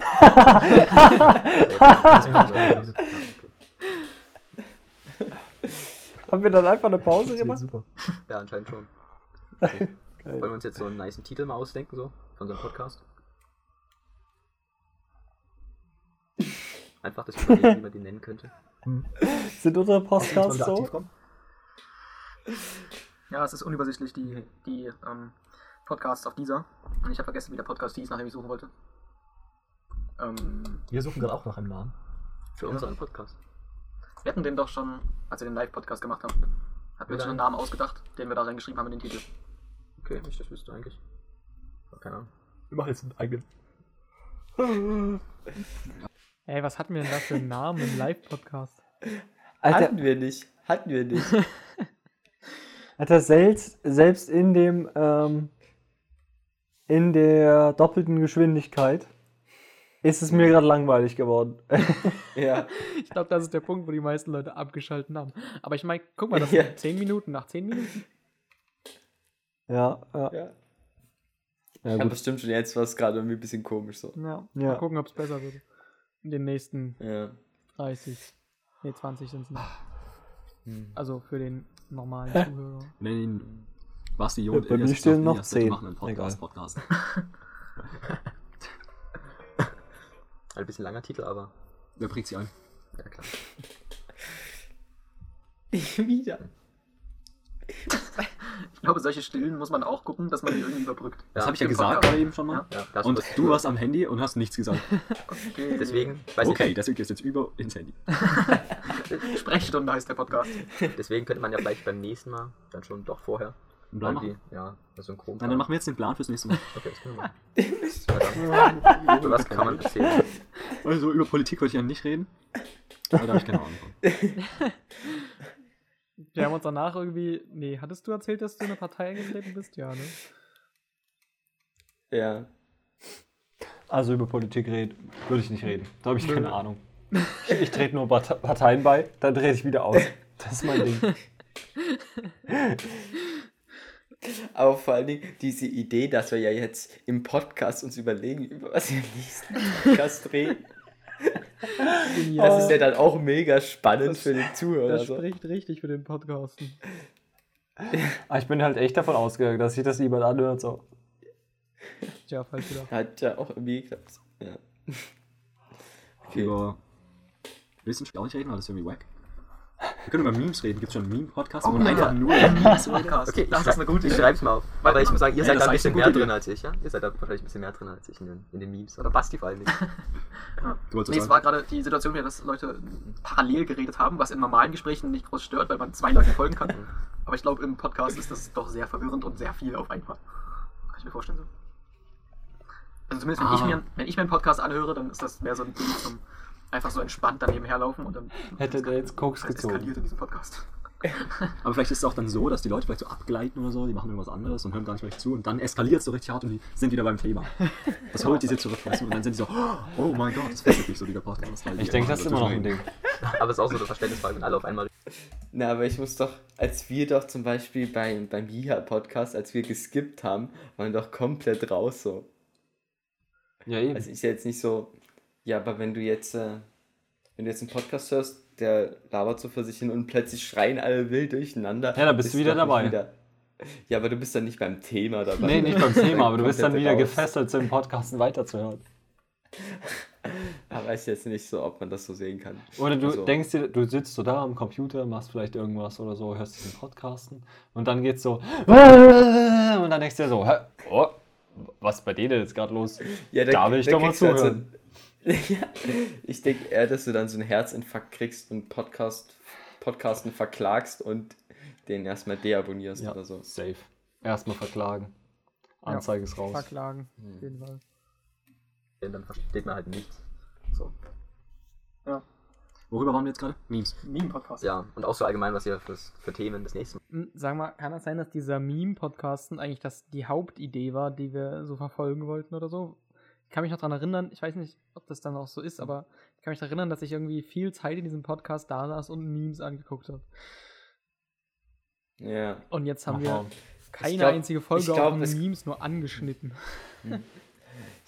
<laughs> Haben wir dann einfach eine Pause gemacht? super. Ja, anscheinend schon. <laughs> Geil. Wollen wir uns jetzt so einen niceen Titel mal ausdenken, so, von unserem Podcast? Einfach das überlegen, wie man <laughs> den nennen könnte. <laughs> Sind unsere Podcasts so? Ja, es ist unübersichtlich, die, die ähm, Podcasts auf dieser. Und ich habe vergessen, wie der Podcast hieß, nachdem ich suchen wollte. Ähm, Wir suchen gerade auch nach einem Namen. Für unseren Podcast. wir hatten den doch schon, als wir den Live-Podcast gemacht haben, hatten wir uns schon einen Namen ausgedacht, den wir da reingeschrieben haben in den Titel. Okay, ich das wüsste eigentlich. Keine Ahnung. Wir machen jetzt einen eigenen. Ey, was hatten wir denn da für einen Namen im Live-Podcast? Alter, Hatten wir nicht. Hatten wir nicht. <laughs> Alter selbst, selbst in dem, ähm, in der doppelten Geschwindigkeit ist es mir gerade langweilig geworden. <laughs> ja. Ich glaube, das ist der Punkt, wo die meisten Leute abgeschaltet haben. Aber ich meine, guck mal, das Ja. sind 10 Minuten. Nach 10 Minuten? ja, ja. ja. ja, Ich habe bestimmt schon jetzt was gerade irgendwie ein bisschen komisch so. Ja. Ja. Mal gucken, ob es besser wird. In den nächsten Ja. 30. Ne, 20 sind es noch. Hm. Also für den normalen <laughs> Zuhörer. Nenn ihn Basti Jo und Bei mir Elias stehen Christoph noch Elias, bitte 10. machen einen Podcast, Egal. Podcast. <laughs> Ein bisschen langer Titel, aber Wer bringt sie ein? ja klar. Wieder. Ich glaube, solche Stillen muss man auch gucken, dass man die irgendwie überbrückt. Das Ja, habe ich ja gesagt gerade eben schon mal. Ja, das Und du warst am Handy und hast nichts gesagt. <laughs> Okay. Deswegen, weiß Okay, gehst du jetzt über ins Handy. <laughs> Sprechstunde heißt der Podcast. deswegen könnte man ja vielleicht beim nächsten Mal dann schon doch vorher Einen Plan machen. ja, das synchron. Nein, dann machen wir jetzt den Plan fürs nächste Mal. <laughs> Okay, das können wir machen. Über was kann man erzählen? Also über Politik wollte ich ja nicht reden. Aber da habe ich keine Ahnung von. Wir haben uns danach irgendwie. Nee, hattest du erzählt, dass du in eine Partei eingetreten bist? Ja, ne? Ja. Also über Politik reden, würde ich nicht reden. Da habe ich keine Ahnung. Ich, ich trete nur Part- Parteien bei, dann trete ich wieder aus. Das ist mein Ding. <laughs> Aber vor allen Dingen diese Idee, dass wir ja jetzt im Podcast uns überlegen, über was wir im nächsten Podcast reden. Das ist ja dann auch mega spannend für den Zuhörer. Das so. spricht richtig für den Podcasten. Aber ich bin halt echt davon ausgegangen, dass sich das niemand anhört. So. Tja, falsch wieder. Hat ja auch irgendwie geklappt. Ja. Okay. Über Wissenschaft auch nicht reden, weil das ist irgendwie wack. Wir können über Memes reden. Gibt es schon einen Meme-Podcast, man ja. einfach nur <laughs> Memes. Okay, das ich, ist eine gute ich Idee. schreib's mal auf. Aber ich muss sagen, ihr seid da ein bisschen mehr drin als ich, ja? Ihr seid da wahrscheinlich ein bisschen mehr drin als ich in den, in den Memes. Oder Basti vor allem nicht. <laughs> Du wolltest Nee, was es war sagen? gerade die Situation, dass Leute parallel geredet haben, was in normalen Gesprächen nicht groß stört, weil man zwei Leuten folgen kann. <laughs> Aber ich glaube, im Podcast ist das doch sehr verwirrend und sehr viel auf einmal. Kann ich mir vorstellen so. Also zumindest wenn, ich Ah. mir, wenn ich mir einen Podcast anhöre, dann ist das mehr so ein Ding zum einfach so entspannt daneben herlaufen und dann Hätte der jetzt Koks das gezogen. eskaliert in diesem Podcast. <laughs> Aber vielleicht ist es auch dann so, dass die Leute vielleicht so abgleiten oder so, die machen irgendwas anderes und hören gar nicht mehr zu und dann eskaliert es so richtig hart und die sind wieder beim Thema. Das holt die sie zurück, weißt du? Und dann sind die so, oh mein Gott, das fesselt mich so, dieser Podcast. die Ich denke, das ist immer noch ein Ding. Aber es ist auch so eine Verständnisfrage, wenn alle auf einmal Na, aber ich muss doch, als wir doch zum Beispiel beim, beim Jiha-Podcast, als wir geskippt haben, waren wir doch komplett raus so. Ja, eben. Also ist ja jetzt nicht so, ja, aber wenn du jetzt, äh, wenn du jetzt einen Podcast hörst, der labert so vor sich hin und plötzlich schreien alle wild durcheinander. Ja, da bist du wieder dabei. wieder- ja, aber du bist dann nicht beim Thema dabei. Nee, nicht beim Thema, aber du bist dann wieder raus. gefesselt, zum Podcasten weiterzuhören. <laughs> Da weiß ich jetzt nicht so, ob man das so sehen kann. Oder du Also- denkst dir, du sitzt so da am Computer, machst vielleicht irgendwas oder so, hörst diesen Podcasten und dann geht's so <laughs> und dann denkst du dir so, hä, oh, was ist bei denen jetzt gerade los? Ja, Da will ich doch mal halt zuhören. Ja, ich denke eher, dass du dann so einen Herzinfarkt kriegst und Podcast, Podcasten verklagst und den erstmal deabonnierst Ja, oder so. safe. Erstmal verklagen. Anzeige ist raus. Verklagen. Hm. Auf jeden Fall. dann versteht man halt nichts. So. Worüber waren wir jetzt gerade? Memes. Meme-Podcast. Ja, und auch so allgemein, was ihr fürs, für Themen das nächste Mal. Hm, Sag mal, kann das sein, dass dieser Meme-Podcasten eigentlich das die Hauptidee war, die wir so verfolgen wollten oder so? Ich kann mich noch daran erinnern, ich weiß nicht, ob das dann auch so ist, aber ich kann mich daran erinnern, dass ich irgendwie viel Zeit in diesem Podcast da saß und Memes angeguckt habe. Ja. Und jetzt haben Ach, wir keine glaub- einzige Folge glaub, auf es- Memes nur angeschnitten.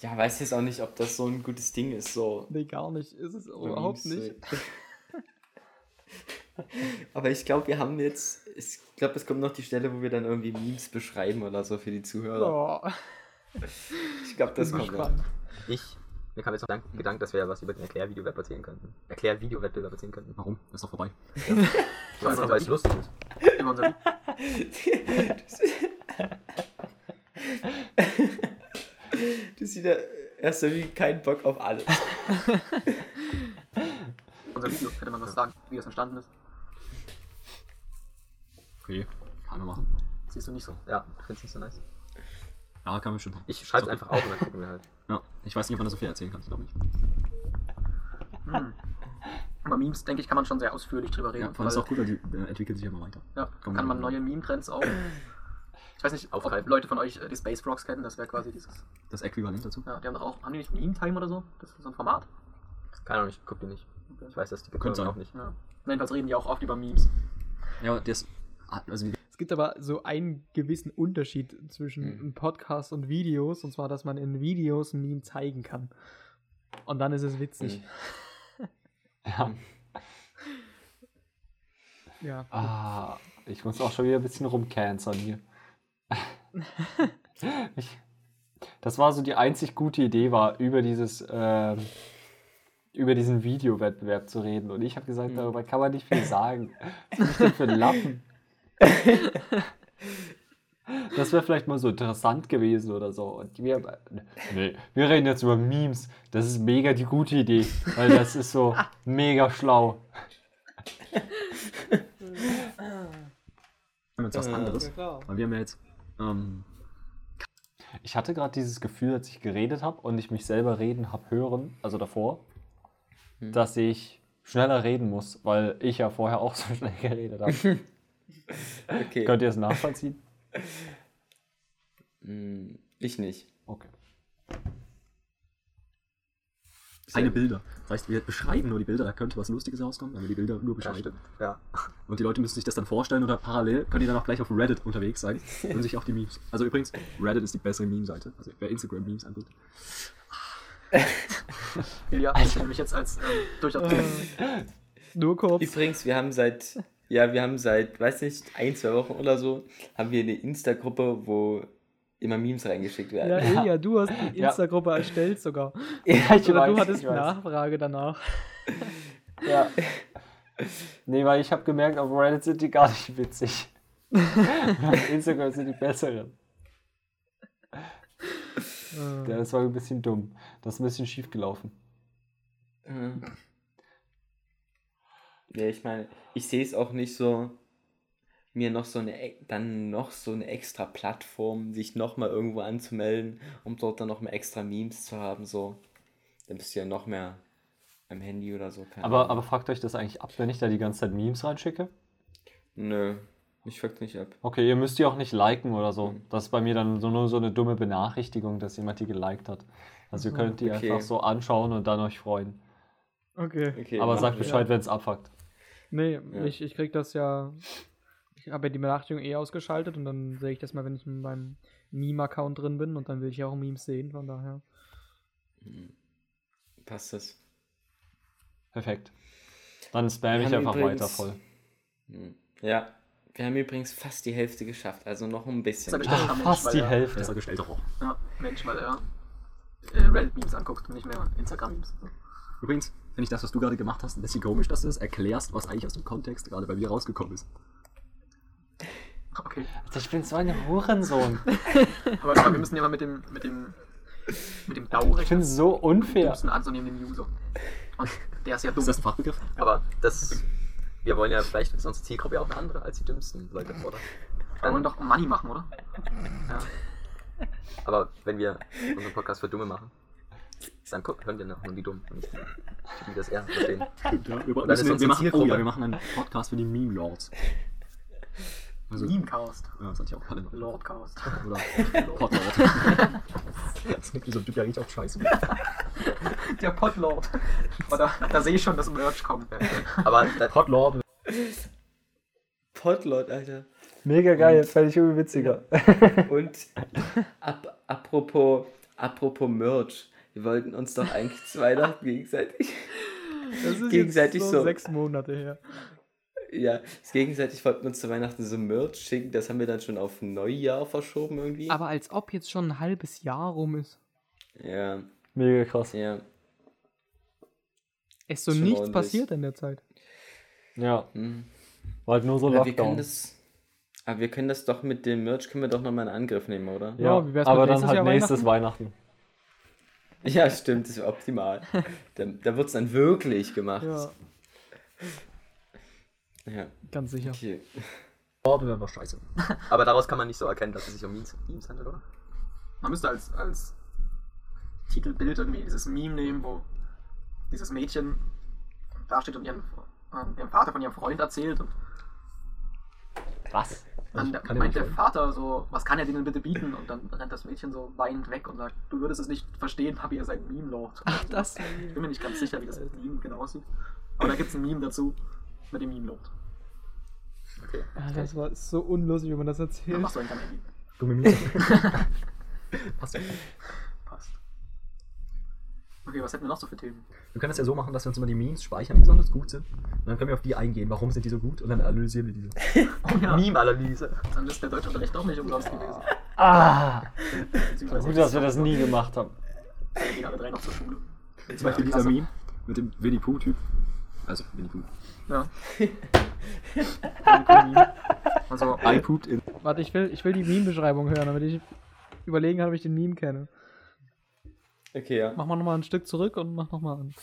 Ja, weiß jetzt auch nicht, ob das so ein gutes Ding ist, so. Nee, gar nicht. Ist es so überhaupt Memes nicht. <laughs> Aber ich glaube, wir haben jetzt, ich glaube, es kommt noch die Stelle, wo wir dann irgendwie Memes beschreiben oder so für die Zuhörer. Oh, <laughs> Ich glaube, das kommt gespannt. Ich, mir kam jetzt noch der Gedanke, dass wir ja was über den Erklärvideowettbewerb erzählen könnten. Erklärvideowettbewerb erzählen könnten. Warum? Das ist doch vorbei. So einfach, weil es lustig ist. Über unser Du siehst ja erst irgendwie keinen Bock auf alles. unser Video. Hätte man was sagen, wie das entstanden ist. Okay, kann man machen. Siehst du nicht so. Ja, ich finde es nicht so nice. Ja, kann man schon. Ich schreibe es einfach auf und dann gucken wir halt. <laughs> Ja, ich weiß nicht, ob man da so viel erzählen kann, glaube ich. Hm. Über Memes, denke ich, kann man schon sehr ausführlich drüber reden. Ja, vor allem ist auch gut, weil die äh, entwickeln sich immer weiter. Ja, kann wir- man neue Meme-Trends auch. <clears throat> Ich weiß nicht, ob Aufgreifen. Leute von euch äh, die Space Frogs kennen, das wäre quasi dieses. Das Äquivalent dazu. Ja, die haben doch auch. Haben die nicht Meme Time oder so? Das ist so ein Format. Keine Ahnung, ich gucke die nicht. Ich weiß, dass die Könnte auch nicht. Ja. Jedenfalls reden die auch oft über Memes. Ja, aber das. Also, gibt aber so einen gewissen Unterschied zwischen Mhm. einem Podcast und Videos, und zwar, dass man in Videos ein Meme zeigen kann. Und dann ist es witzig. <laughs> Ja. Ja. Ah, ich muss auch schon wieder ein bisschen rumcancern hier. <laughs> ich, das war so die einzig gute Idee, war über dieses ähm, über diesen Videowettbewerb zu reden. Und ich habe gesagt, Mhm. darüber kann man nicht viel sagen. Was ich denn für ein Lappen? <laughs> Das wäre vielleicht mal so interessant gewesen oder so. Und wir, nee, wir reden jetzt über Memes. Das ist mega die gute Idee, weil das ist so <laughs> mega schlau. haben wir jetzt was anderes. Weil wir haben ja jetzt. Ähm, Ich hatte gerade dieses Gefühl, als ich geredet habe und ich mich selber reden habe hören, also davor, Hm. dass ich schneller reden muss, weil ich ja vorher auch so schnell geredet habe. <laughs> Okay. Könnt ihr es nachvollziehen? Hm, <laughs> Ich nicht. Okay. keine Bilder. Das heißt, wir beschreiben nur die Bilder, da könnte was Lustiges rauskommen, wenn wir die Bilder nur Ja, beschreiben. stimmt. Ja. <laughs> und die Leute müssen sich das dann vorstellen oder parallel können die dann auch gleich auf Reddit unterwegs sein <laughs> und sich auch die Memes. Also übrigens, Reddit ist die bessere Meme-Seite. Also wer Instagram-Memes anbietet. Ja, ich kenne mich jetzt als ähm, durchaus. Nur kurz. Übrigens, wir haben seit, ja, wir haben seit, weiß nicht, ein, zwei Wochen oder so, haben wir eine Insta-Gruppe, wo immer Memes reingeschickt Ja, werden. Elia, du hast die Ja. Insta-Gruppe erstellt sogar. <laughs> Ja, ich Oder weiß, du hattest ich weiß. Nachfrage danach. <laughs> Ja. Nee, weil ich habe gemerkt, auf Reddit sind die gar nicht witzig. auf <laughs> Instagram sind die besseren. Ja, das war ein bisschen dumm. Das ist ein bisschen schief gelaufen. Mhm. Ja, ich meine, ich sehe es auch nicht so, mir noch so eine, e- dann noch so eine extra Plattform, sich nochmal irgendwo anzumelden, um dort dann nochmal extra Memes zu haben, so. Dann bist du ja noch mehr am Handy oder so. keine Aber, Ahnung. aber fragt euch das eigentlich ab, wenn ich da die ganze Zeit Memes reinschicke? Nö, ich fuck nicht ab. Okay, ihr müsst die auch nicht liken oder so. Das ist bei mir dann so nur so eine dumme Benachrichtigung, dass jemand die geliked hat. Also ihr könnt die Okay. einfach so anschauen und dann euch freuen. Okay. Okay, Aber sagt. Bescheid, wenn es abfuckt. Nee, Ja. ich, ich krieg das ja. Ich habe ja die Benachrichtigung eh ausgeschaltet und dann sehe ich das mal, wenn ich in meinem Meme-Account drin bin und dann will ich ja auch Memes sehen, von daher. Passt das. Perfekt. Dann spam Wir ich einfach übrigens- weiter voll. Hm. Ja, wir haben übrigens fast die Hälfte geschafft, also noch ein bisschen. Sag ich. Ach, Mensch, fast die er- Hälfte. Besser gestellter Roch. Ja, Mensch, weil er äh, Reddit-Memes anguckt und nicht mehr Instagram-Memes. Übrigens, finde ich das, was du gerade gemacht hast, ein bisschen komisch, dass du das erklärst, was eigentlich aus dem Kontext gerade bei mir rausgekommen ist. Okay. Ich bin so ein Hurensohn. <laughs> Aber, aber wir müssen ja mal mit dem, mit dem, mit dem DAO Ich bin so unfair. dümmsten anzunehmen, den User. Und der ist ja dumm. Ist das ein Fachbegriff? Aber das. Wir wollen ja vielleicht ist unsere Zielgruppe ja auch eine andere als die dümmsten Leute, oder? Wir wollen doch Money machen, oder? Ja. Aber wenn wir unseren Podcast für Dumme machen, dann guck, hören wir noch die und nicht die, die das eher verstehen. Ja. Wir, wir, unsere machen, oh ja, wir machen einen Podcast für die Meme Lords. Also, ja, Memecast. das hatte ich auch gerade noch. Lordcast. Oder <laughs> Podlord. das klingt wie so ein Typ, der riecht auch scheiße. Der Podlord. Da, da sehe ich schon, dass Merch kommt. Aber da, Podlord. Potlord, Alter. Mega geil, jetzt werde ich irgendwie witziger. Und ab, apropos, apropos Merch, wir wollten uns doch eigentlich zu Weihnachten <laughs> gegenseitig. Das ist Gegenseitig jetzt so. sechs Monate her. Ja, gegenseitig wollten wir uns zu Weihnachten so Merch schicken, das haben wir dann schon auf Neujahr verschoben irgendwie. Aber als ob jetzt schon ein halbes Jahr rum ist. Ja, Mega krass. ja. Es ist so Schon nichts ordentlich. passiert in der Zeit. Ja, Hm. war halt nur so Aber wir können Lockdown. das. Aber wir können das doch mit dem Merch, können wir doch nochmal in Angriff nehmen, oder? Ja, Ja, wie wär's aber mit dann halt Jahr nächstes Weihnachten. Ja, stimmt, das wäre optimal. da da wird es dann wirklich gemacht. Ja, Ja, ganz sicher. okay. Lord wäre einfach scheiße. aber daraus kann man nicht so erkennen, dass es sich um Memes, Memes handelt, oder? Man müsste als, als Titelbild irgendwie dieses Meme nehmen, wo dieses Mädchen da steht und ihren, ihrem Vater von ihrem Freund erzählt und Was? dann kann meint der Vater so, was kann er denen bitte bieten? Und dann rennt das Mädchen so weinend weg und sagt, du würdest es nicht verstehen, Papi, ihr seid ein Meme-Lord. <laughs> Ach, das. Ich bin mir nicht ganz sicher, wie das Meme genau aussieht. Aber da gibt es ein Meme dazu mit dem Meme-Lord. Okay. Ah, das war so unlustig, wenn man das Dann erzählt. machst du ein Meme. Dumme Meme. <laughs> Okay, was hätten wir noch so für Themen? Wir können das ja so machen, dass wir uns immer die Memes speichern, die besonders gut sind. Und dann können wir auf die eingehen. Warum sind die so gut? Und dann analysieren wir diese. <laughs> Oh ja, Meme-Analyse. dann ist der Deutschunterricht auch nicht umsonst gewesen. Ah! Beziehungsweise Gut, dass wir das nie gemacht haben. Wir gehen alle drei noch zur Schule. Zum Beispiel dieser Meme mit dem Winnie Pooh-Typ. Also, Winnie Pooh. Ja. also, I pooped in. Warte, ich will, ich will die Meme-Beschreibung hören, damit ich überlegen kann, ob ich den Meme kenne. Okay, ja. Mach mal nochmal ein Stück zurück und mach nochmal an.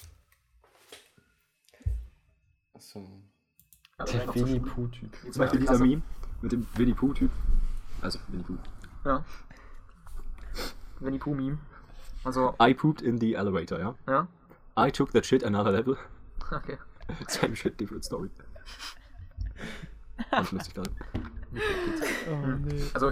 Achso. Der Winnie. Pooh-Typ. Zum Beispiel dieser. Meme mit dem Winnie Pooh-Typ. Also, Winnie Pooh. Ja. Winnie Pooh Meme. Also, I pooped in the elevator, ja. ja. I took that shit another level. Okay. <laughs> Same shit, different story. Ich lustig gerade. Oh, nee. Also,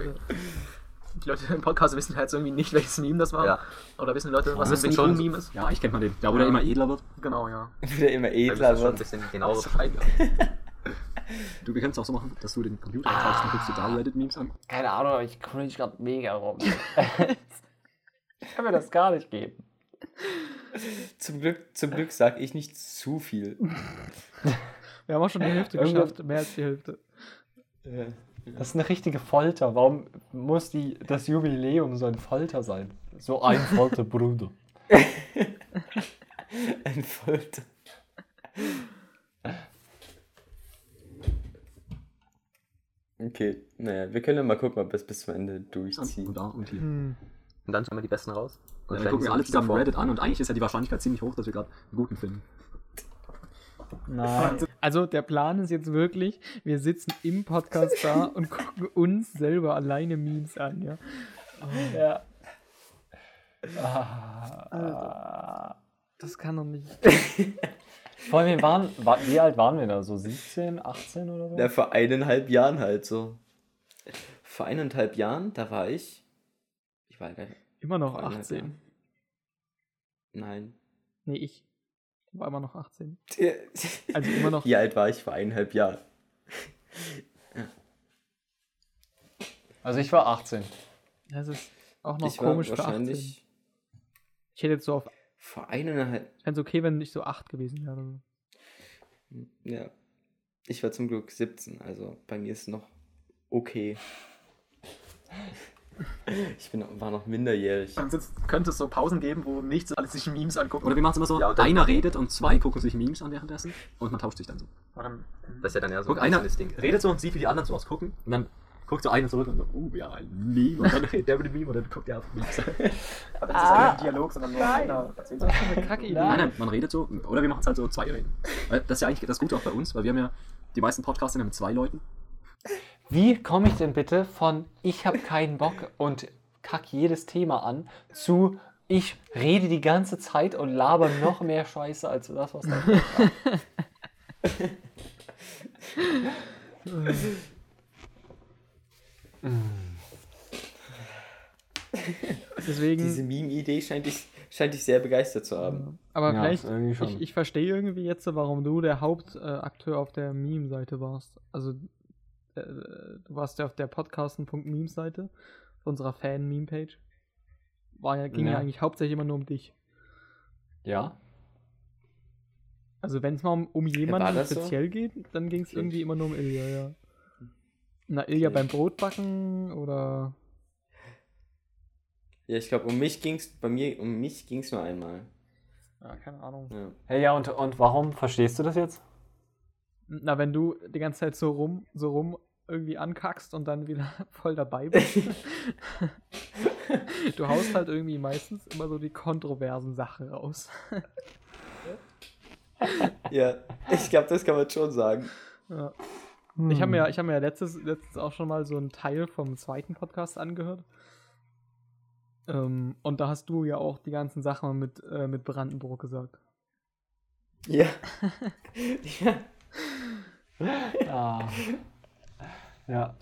die Leute im Podcast wissen halt irgendwie nicht, welches Meme das war. Ja. Oder wissen die Leute, was Ja, ein Winnie schon. Pooh Meme ist? Ja, ich kennt man den. Da, wo der immer edler wird. Genau, ja. <laughs> Wieder immer Wir müssen edler das schon ein wird. bisschen genauer beschreiben. <laughs> Du, wir können es auch so machen, dass du den Computer anschaltest und guckst dir da Reddit-Memes an. Keine Ahnung, aber ich cringe gerade mega rum. <laughs> ich kann mir das gar nicht geben. Zum Glück, zum Glück sag ich nicht zu viel. Wir haben auch schon die Hälfte geschafft, mehr als die Hälfte. Das ist eine richtige Folter. Warum muss die, das Jubiläum so ein Folter sein? So ein Folterbruder. <laughs> Ein Folter. Okay, naja, wir können ja mal gucken, ob wir es bis zum Ende durchziehen. Und da und hier. Hm. Und dann schauen wir die besten raus. Und Ja, dann stellen gucken wir alle zusammen vor. Reddit an und eigentlich ist ja die Wahrscheinlichkeit ziemlich hoch, dass wir gerade einen guten finden. Nein. Also der Plan ist jetzt wirklich, wir sitzen im Podcast da <laughs> und gucken uns selber alleine Memes an, ja. Ja. Ah. Das kann doch nicht. <laughs> Vor allem, wir waren, wa- wie alt waren wir da? So 17, 18 oder so? Ja, vor eineinhalb Jahren halt so. Vor eineinhalb Jahren, da war ich. Ich war gar Immer noch Vor eineinhalb 18. Jahren. Nein. Nee, ich war immer noch 18. Wie Also immer noch. alt war ich vor eineinhalb Jahren? Also ich war 18. Das ist auch noch ich war komisch für 18. wahrscheinlich Ich hätte jetzt so auf. vor eineinhalb. Ich fände es okay, wenn ich so 8 gewesen wäre. Ja. Ich war zum Glück 17, also bei mir ist noch okay. <laughs> Ich bin, war noch minderjährig. Dann könnte es so Pausen geben, wo nichts alles sich Memes angucken. Oder wir machen es immer so, Ja, einer redet und zwei gucken sich Memes an währenddessen und man tauscht sich dann so. Oder, Das ist ja dann eher so Guck, einer einzelnes Ding. redet so und sieht, wie die anderen so was gucken und dann guckt so einer zurück und so, oh ja, ein Meme und dann <laughs> redet der mit dem Meme und dann guckt der auf Memes. <laughs> aber das ist ja kein Dialog, sondern nur einer erzählt Das ist eine kacke Idee. Nein, nein, man redet so oder wir machen es halt so zwei reden. Das ist ja eigentlich das Gute auch bei uns, weil wir haben ja die meisten Podcasts sind ja mit zwei Leuten. Wie komme ich denn bitte von ich habe keinen Bock und kack jedes Thema an zu ich rede die ganze Zeit und laber noch mehr Scheiße als das, was da Deswegen. Diese Meme-Idee scheint dich, scheint dich sehr begeistert zu haben. Aber Ja, vielleicht, ich, ich verstehe irgendwie jetzt, warum du der Hauptakteur auf der Meme-Seite warst. Also, äh, du warst ja auf der podcasten.meme-Seite, auf unserer Fan-Meme-Page. War ja, ging ja. Ja. eigentlich hauptsächlich immer nur um dich. Ja? Also, wenn es mal um, um jemanden das so? speziell geht, dann ging es irgendwie immer nur um Ilja, ja. Na, Ilja Okay. beim Brotbacken oder. Ja, ich glaube, um mich ging's, bei mir, um mich ging's nur einmal. Ja, keine Ahnung. Ja. Hey, ja, und, und warum verstehst du das jetzt? Na, wenn du die ganze Zeit so rum, so rum irgendwie ankackst und dann wieder <laughs> voll dabei <laughs> bist. du haust halt irgendwie meistens immer so die kontroversen Sachen raus. ja, ich glaube, das kann man schon sagen. Ja. Ich habe mir, ich hab mir ja letztes, letztens auch schon mal so einen Teil vom zweiten Podcast angehört. Ähm, und da hast du ja auch die ganzen Sachen mit, äh, mit Brandenburg gesagt. Ja. <laughs> ja. Ah. Ja.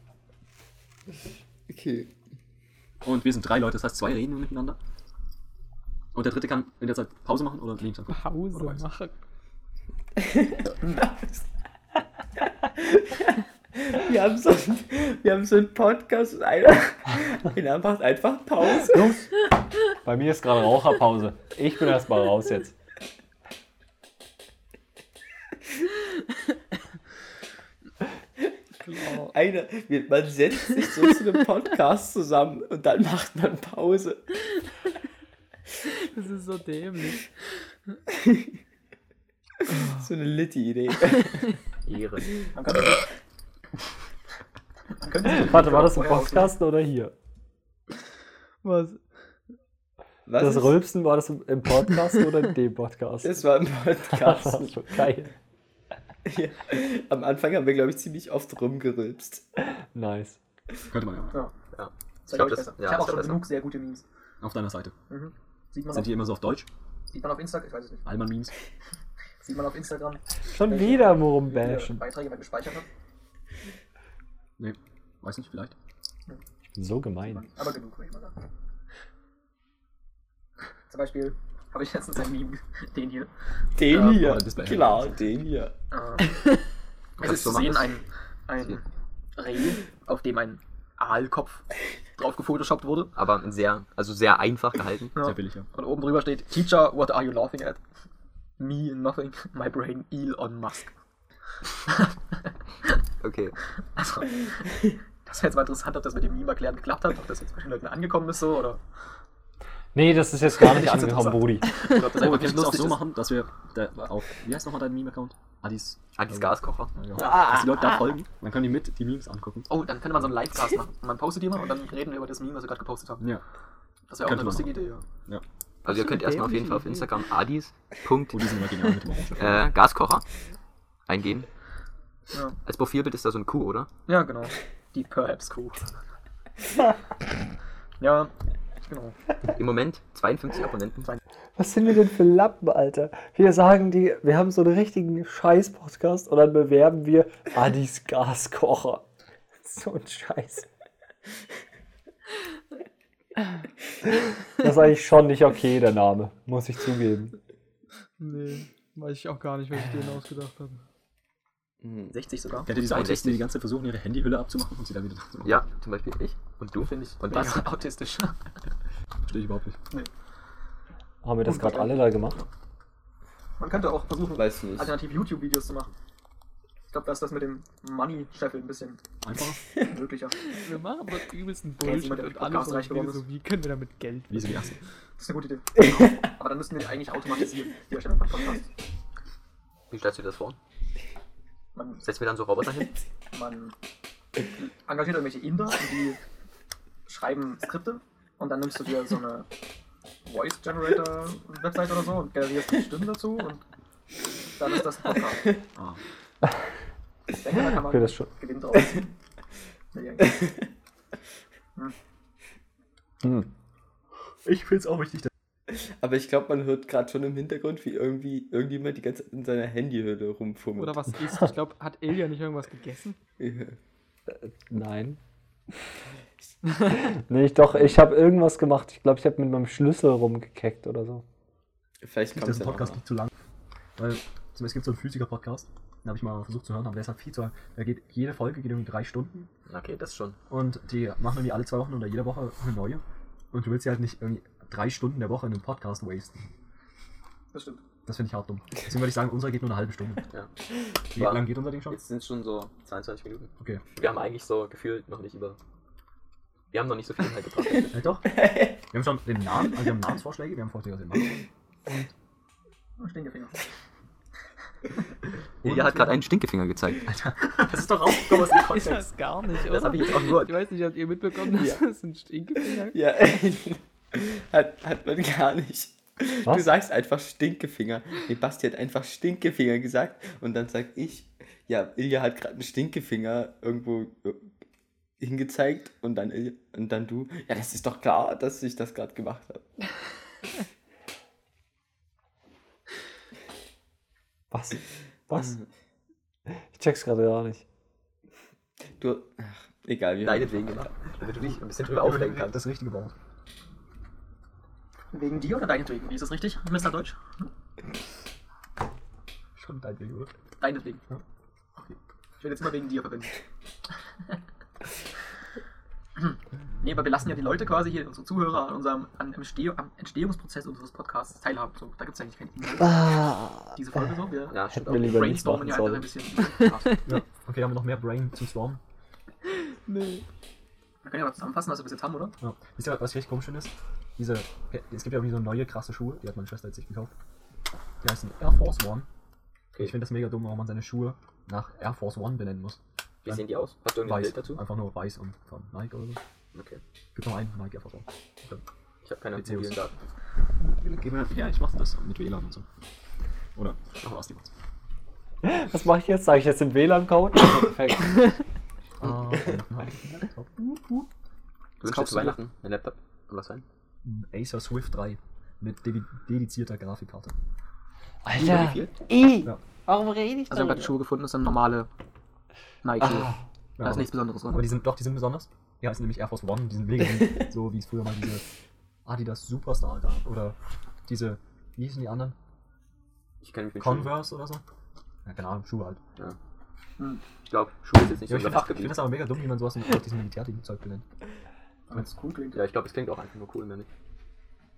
Okay. Und wir sind drei Leute, das heißt zwei reden nur miteinander. Und der dritte kann in der Zeit Pause machen oder Memes angucken. Pause machen. <laughs> Wir haben so, einen- wir haben so einen Podcast und einer, einer macht einfach Pause. Jungs, bei mir ist gerade Raucherpause. Ich bin erstmal raus jetzt. Einer, wir- man setzt sich so zu einem Podcast zusammen und dann macht man Pause. Das ist so dämlich. So eine Litti-Idee. Ehre. Warte, war das im vorher Podcast oder hier? Was? Was Das ist- Rülpsen war das im im Podcast oder in dem Podcast? Das war ein Das Podcast. <laughs> war schon geil. <laughs> ja. Am Anfang haben wir, glaube ich, ziemlich oft rumgerülpst. Nice. Könnte man ja. Ja. Ja. Ich glaub, ich das- besser. ja, ich habe auch schon ist genug sehr gute Memes. Auf deiner Seite. Mhm. Sieht, man Sind auf, die immer so auf Deutsch? sieht man auf Instagram, ich weiß es nicht. Allmann-Memes? <laughs> Sieht man auf Instagram, Schon wieder viele Beiträge man gespeichert hat. Nee, weiß nicht, vielleicht. Ich bin so gemein. Aber genug, würde ich mal sagen. Zum Beispiel habe ich letztens ein Meme, <laughs> den hier. Den Ja, hier. Klar, den hier. Äh, es ist zu sehen ein, ein Reh, auf dem ein Aalkopf <laughs> drauf gefotoshoppt wurde. Aber sehr, also sehr einfach gehalten. Ja. Sehr billig, ja. Und oben drüber steht: Teacher, what are you laughing at? Me, nothing. My brain, Elon Musk. <laughs> Okay. Also, das wäre jetzt mal interessant, ob das mit dem Meme erklären geklappt hat, ob das jetzt bei den Leuten angekommen ist so oder. Nee, das ist jetzt gar nicht <laughs> angekommen. Brudi. <laughs> Oder ob das Oh, wir können es auch so machen, dass wir da auf, wie heißt nochmal dein Meme-Account? Adis. Adis Gaskocher. Ja, dass die Leute da folgen, dann können die mit die Memes angucken. Oh, dann könnte man so einen Livecast machen. Und man postet die mal und dann reden wir über das Meme, was wir gerade gepostet haben. Ja. Das wäre auch eine lustige Idee, ja. Also ihr könnt erstmal auf jeden Fall auf. Instagram Adis. Punkt, äh, Gaskocher eingeben. Ja, Als Profilbild ist da so ein Kuh, oder? ja genau. Die Perhaps Crew. <laughs> ja, genau. Im Moment 52 Abonnenten. Was sind wir denn für Lappen, Alter? Wir sagen die, wir haben so einen richtigen Scheiß-Podcast und dann bewerben wir Adis Gaskocher. <laughs> So ein Scheiß. Das ist eigentlich schon nicht okay, der Name, muss ich zugeben. Nee, weiß ich auch gar nicht, was ich denen ausgedacht habe. 60 sogar. Kennt ihr diese Autisten, 62? die die ganze Zeit versuchen, ihre Handyhülle abzumachen und sie dann wieder zu machen? Ja, zum Beispiel ich und du, finde ich. Und Das ist autistisch. <laughs> Verstehe ich überhaupt nicht. Haben wir das gerade alle da gemacht? Man könnte auch versuchen, Weiß nicht. alternativ YouTube-Videos zu machen. Ich glaube, da ist das mit dem Money-Scheffel ein bisschen Einfacher. <laughs> möglicher. Wir machen aber übelsten Ja, Bullshit jemand, der und mit alles Podcast reich geworden so, wie können wir damit Geld Wie sind die ersten? Das ist eine gute Idee. <laughs> Aber dann müssten wir die eigentlich automatisieren, die Erstellung von Podcasts. Wie stellst du dir das vor? Man, Setzt mir dann so Roboter hin? <laughs> man engagiert irgendwelche Inder und die schreiben Skripte und dann nimmst du dir so eine Voice Generator Website oder so und generierst die Stimmen dazu und dann ist das ein Podcast. Ah. Ich denke, da kann man Okay, das schon. Gewinn draus <laughs> eigentlich. Hm. Ich finde es auch wichtig, dass Aber ich glaube, man hört gerade schon im Hintergrund, wie irgendwie irgendjemand die ganze Zeit in seiner Handyhülle rumfummelt. Oder was ist? Ich glaube, hat Ilja nicht irgendwas gegessen? Nein. <laughs> nee, ich doch, ich habe irgendwas gemacht. Ich glaube, ich habe mit meinem Schlüssel rumgekeckt oder so. Vielleicht das kommt es ja Podcast nicht zu lang. Weil zum Beispiel es gibt so einen Physiker-Podcast, den habe ich mal versucht zu hören, aber der ist halt viel zu lang. Der geht, jede Folge geht irgendwie drei Stunden Okay, das schon. und die machen irgendwie alle zwei Wochen oder jede Woche eine neue. Und du willst ja halt nicht irgendwie drei Stunden der Woche in einem Podcast wasten. Das stimmt. Das finde ich hart dumm. Deswegen würde ich sagen, unserer geht nur eine halbe Stunde. Ja. Wie War- lang geht unser Ding schon? Jetzt sind es schon so 22 Minuten. Okay. Wir haben eigentlich so gefühlt noch nicht über. Wir haben noch nicht so viel Inhalt gebracht. <laughs> Äh, doch. Wir haben schon den Namen, also wir haben Namensvorschläge, wir haben Vorschläge aus dem Namen. Oh, Stinkefinger. Ilja hat gerade einen Stinkefinger gezeigt. Das ist doch rausgekommen aus dem Ich Kontext. weiß gar nicht, Das oder? habe ich jetzt auch nur. Ich weiß nicht, habt ihr mitbekommen, dass Ja. das ein Stinkefinger Ja, <laughs> hat, hat man gar nicht. Du Was? sagst einfach Stinkefinger. Nee, Basti hat einfach Stinkefinger gesagt und dann sag ich, ja, Ilja hat gerade einen Stinkefinger irgendwo äh, hingezeigt und dann, Ilja, und dann du, ja, das ist doch klar, dass ich das gerade gemacht habe. <laughs> Was? Was? Ich check's gerade gar nicht. Du, ach, egal, wir Deinetwegen gemacht. Damit du dich ein bisschen drüber aufregen kannst. Das richtige Wort. Wegen dir oder deinetwegen? Wie ist das richtig, Mr. Deutsch? Schon dein Ding, oder? Deinetwegen. Ja. Okay. Ich will jetzt immer wegen dir verwenden. <laughs> nee, aber wir lassen ja die Leute quasi hier, unsere Zuhörer, an unserem an Entsteh am Entstehungsprozess unseres Podcasts teilhaben. So, da gibt es eigentlich keinen Inhalt. Ah, Diese Folge so. Wir Ja, stimmt wir lieber brainstormen ja einfach ein bisschen. <laughs> Ja. Okay, haben wir noch mehr Brain zum Storm? Nee. Wir können ja mal zusammenfassen, was wir bis jetzt haben, oder? Ja. Wisst ihr, was ich richtig komisch? Ist, diese, es gibt ja irgendwie so neue krasse Schuhe, die hat meine Schwester jetzt sich gekauft. Die heißen Air Force One. Ich finde das mega dumm, warum man seine Schuhe nach Air Force One benennen muss. Wie sehen die aus? Hast du irgendein Weiß. Bild dazu? Einfach nur weiß und von Nike oder so. Okay. Gibt noch einen Nike Air Force One. Ich habe keine mobilen. Daten. Ja, ich mache das mit WLAN und so. Oder? Ach, was die <laughs> was mache ich jetzt? Sage ich jetzt den WLAN-Code? <laughs> <laughs> Perfekt. Ah, nein. Du wünschst? Weihnachten ein Laptop? Und was rein? Ein Acer Swift 3 mit dedi dedizierter Grafikkarte. Alter. I. Ja. Warum rede ich Also, wir haben gerade Schuhe gefunden, das sind normale Nike-Schuhe. Ah, Da ist nichts Besonderes Aber drin. die sind doch, die sind besonders. Die heißen nämlich Air Force One, die sind mega <laughs> so wie es früher mal diese Adidas Superstar gab. Oder diese, wie hießen die anderen? Ich kenne mich Schuhen. Converse oder so? Ja, keine Ahnung, Schuhe halt. Ja. Hm. Ich glaube, Schuhe ist jetzt nicht Ja, so ich unser finde das, ich find Fachgebiet. das aber mega dumm, wie man sowas mit diesem Militärzeug benennt. Wenn es cool klingt. Ja, ich glaube, es klingt auch einfach nur cool, wenn nicht.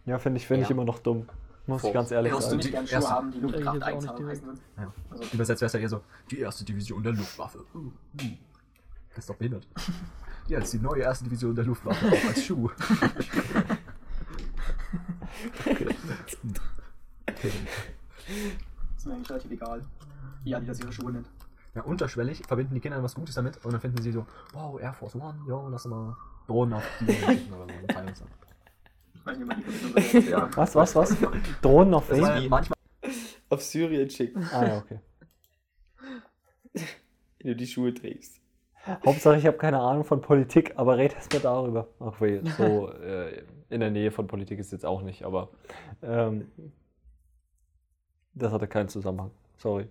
Ja, finde ich, find ich Ja. immer noch dumm. Muss ich Voll. ganz ehrlich du sagen. nicht gern Schuhe erste- haben, die ich Luftkraft jetzt auch 1 nicht haben, heißen? Ja. Also, Übersetzt wäre es ja eher so, die erste Division der Luftwaffe. Uh, uh. Das ist doch behindert. Ja, das ist die neue erste Division der Luftwaffe, auch als Schuh. <laughs> ist mir eigentlich relativ egal, wie Adi das ihre Schuhe nennt. Ja, unterschwellig verbinden die Kinder was Gutes damit und dann finden sie so, wow, Air Force One, jo, lass mal Drohnen auf die schicken oder so Ja. Was, was, was? Drohnen auf wen? manchmal Auf Syrien schicken, Ah, ja, okay. wenn du die Schuhe trägst. Hauptsache, ich habe keine Ahnung von Politik, aber red erst mal darüber. Ach weh, so, <laughs> äh, in der Nähe von Politik ist jetzt auch nicht, aber ähm, das hatte keinen Zusammenhang. Sorry.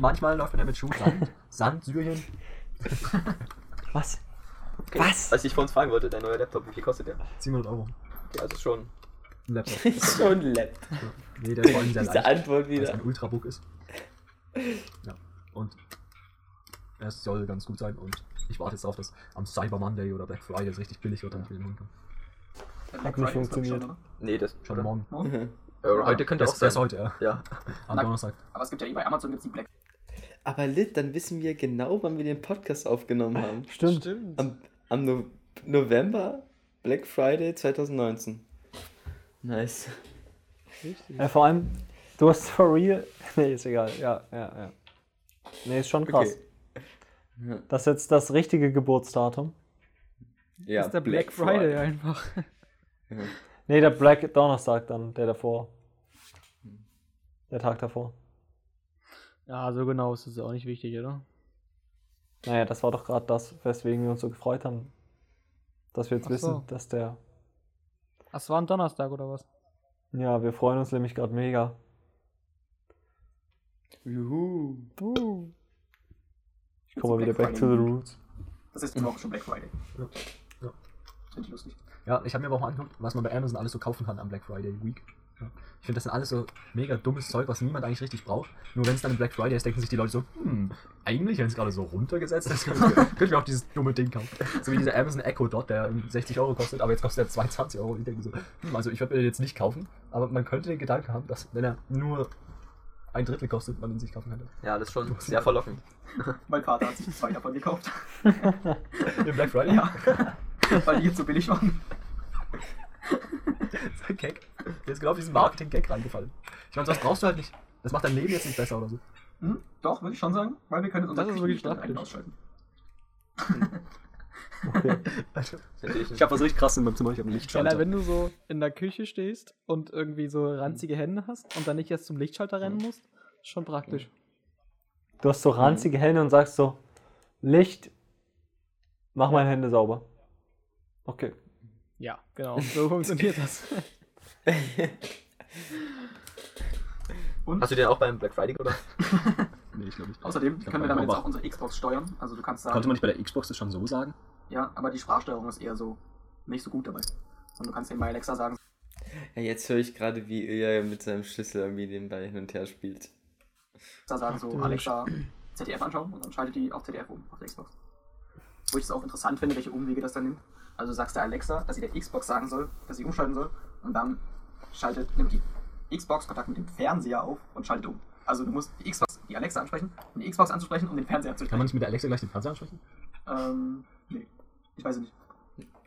Manchmal läuft man ja mit Schuhen Sand, <laughs> Sand, Syrien. Was? Okay. Was? Was ich vor uns fragen wollte, dein neuer Laptop, wie viel kostet der? 700 Euro. Okay, also schon. Ein Laptop. <laughs> Ist schon ein Lab. Nee, der ist vor allem sehr Diese leicht, Antwort weil es wieder. ein Ultrabook ist. Ja. Und es soll ganz gut sein und ich warte jetzt darauf, dass am Cyber Monday oder Black Friday es richtig billig wird, damit ich mir den holen kann. Hat nicht Friday funktioniert. schon? Nee, das. Schon oder? morgen. Morgen? Äh, heute könnte Der auch sein. heute, ja. Ja. Am Na- Donnerstag. Aber es gibt ja eh bei Amazon gibt's die Black Aber Lit, dann wissen wir genau, wann wir den Podcast aufgenommen haben. Stimmt. Am, am no November Black Friday 2019. Nice. Ja, vor allem, du hast for real. <laughs> Nee, ist egal. Ja, ja, ja. Nee, ist schon krass. Okay. Ja. Das ist jetzt das richtige Geburtsdatum. Ja, das ist der Black, Friday, einfach. Nee, der Black Donnerstag dann, der davor. Der Tag davor. Ja, so genau ist es auch nicht wichtig, oder? Naja, das war doch gerade das, weswegen wir uns so gefreut haben. Dass wir jetzt Ach wissen, so. dass der. Ach, es war ein Donnerstag oder was? Ja, wir freuen uns nämlich gerade mega. Juhu. Ich komme mal wieder Black back to the roots. Das ist die Woche schon Black Friday. Ja. Ja. Finde ich lustig. Ja, ich habe mir aber auch mal angeguckt, was man bei Amazon alles so kaufen kann am Black Friday Week. Ja. Ich finde, das sind alles so mega dummes Zeug, was niemand eigentlich richtig braucht. Nur wenn es dann im Black Friday ist, denken sich die Leute so, hm, eigentlich, wenn es gerade so runtergesetzt ist, <laughs> könnte ich mir auch dieses dumme Ding kaufen. So wie dieser Amazon Echo Dot, der 60 Euro kostet, aber jetzt kostet er 22 Euro. Ich denke so, hm, also ich würde mir den jetzt nicht kaufen, aber man könnte den Gedanken haben, dass wenn er nur ein Drittel kostet, man ihn sich kaufen könnte. Ja, das ist schon sehr verlockend. <laughs> Mein Vater hat sich zwei davon gekauft. <laughs> Im Black Friday? Ja. Weil die jetzt so billig waren. <laughs> Das ist ein Gag. Der ist genau auf diesen Marketing-Gag reingefallen. Ich meine, das brauchst du halt nicht. Das macht dein Leben jetzt nicht besser oder so. Hm? Doch, würde ich schon sagen. Weil wir können unser Das ist wirklich Küchenlicht praktisch. ausschalten. Also, <laughs> Natürlich ich habe was richtig krass in meinem Zimmer, ich habe einen Lichtschalter. wenn du so in der Küche stehst und irgendwie so ranzige Hände hast und dann nicht erst zum Lichtschalter rennen musst, ist schon praktisch. Du hast so ranzige Hände und sagst so: Licht, mach meine Hände sauber. Okay. Ja, genau. <laughs> So funktioniert das. <laughs> Und Hast du den auch beim Black Friday oder? <laughs> Nee, ich glaube nicht. außerdem können wir damit jetzt auch unsere Xbox steuern. Also du kannst sagen, Konnte man nicht bei der Xbox das schon so sagen? ja, aber die Sprachsteuerung ist eher so nicht so gut dabei. Und du kannst eben bei Alexa sagen, Ja, jetzt höre ich gerade, wie Ilja mit seinem Schlüssel irgendwie den Ball hin und her spielt. da sagen so Alexa ZDF anschauen und dann schaltet die auf ZDF um auf der Xbox. Wo ich es auch interessant finde, welche Umwege das dann nimmt. Also du sagst der Alexa, dass sie der Xbox sagen soll, dass sie umschalten soll und dann schaltet, nimmt die Xbox Kontakt mit dem Fernseher auf und schaltet um. Also du musst die Xbox, die Alexa ansprechen, um die Xbox anzusprechen, um den Fernseher Kann man anzusprechen. nicht mit der Alexa gleich den Fernseher ansprechen? Ähm, nee. Ich weiß es nicht.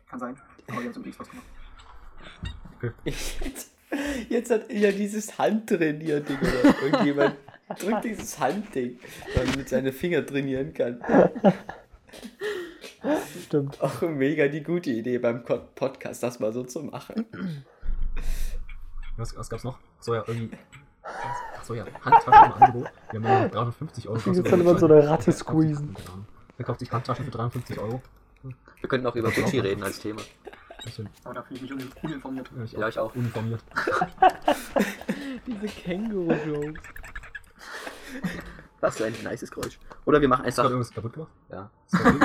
Kann sein. Aber die haben es die Xbox gemacht. Jetzt, <laughs> jetzt hat Ilja dieses Handtrainier-Ding oder irgendjemand <laughs> drückt dieses Handding, weil man mit seinen Fingern trainieren kann. <laughs> <laughs> Stimmt. Auch mega die gute Idee beim Podcast, das mal so zu machen. Was, was gab's noch? So ja, irgendwie. Ach so ja, Handtaschen im Angebot. Die haben ja 350 Euro Jetzt kann man so eine Ratte squeezen. Wer kauft sich Handtaschen für 350 Euro? Wir könnten auch über Gucci reden als Thema. Aber da fühle ich mich un- uninformiert. ja, ich Ja, ich auch. Uniformiert. <laughs> <laughs> Diese Känguru-Jokes. Das ist ein nices Geräusch. Oder wir machen Hast du einfach. irgendwas kaputt gemacht? Ja.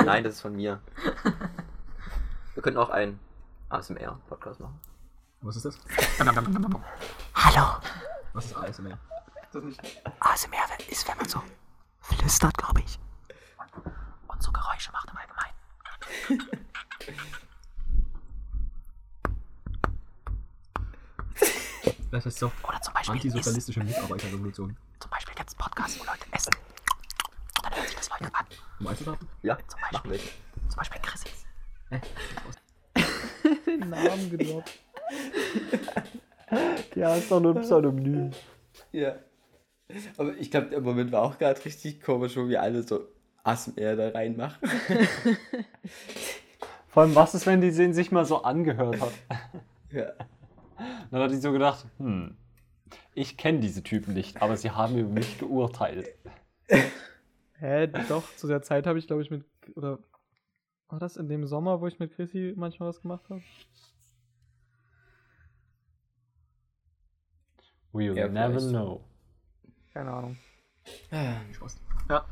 Nein, das ist von mir. <laughs> Wir könnten auch einen ASMR-Podcast machen. Was ist das? Hallo. Was ist ASMR? Das nicht. ASMR ist, wenn man so flüstert, glaube ich. Und so Geräusche macht im Allgemeinen. Das heißt so Oder zum Beispiel, ist, antisozialistische Mitarbeiterrevolution. zum Beispiel gibt es Podcasts, wo Leute essen. Und dann hört sich das Leute an. Um einzuschlafen? Ja, Zum Beispiel, zum Beispiel Chrissys. Den Namen gedroppt. <laughs> Ja, ist doch nur ein Pseudonym. Ja. Aber ich glaube, der Moment war auch gerade richtig komisch, wo wir alle so ASMR da reinmachen. <laughs> Vor allem, was ist, wenn die den sich mal so angehört hat? <laughs> Ja. Dann hat die so gedacht, hm, ich kenne diese Typen nicht, aber sie haben über mich geurteilt. Hä, doch, zu der Zeit habe ich, glaube ich, mit. Oder. War das in dem Sommer, wo ich mit Chrissy manchmal was gemacht habe? We'll Ja, never vielleicht. know. Keine Ahnung. Spaß. Ja.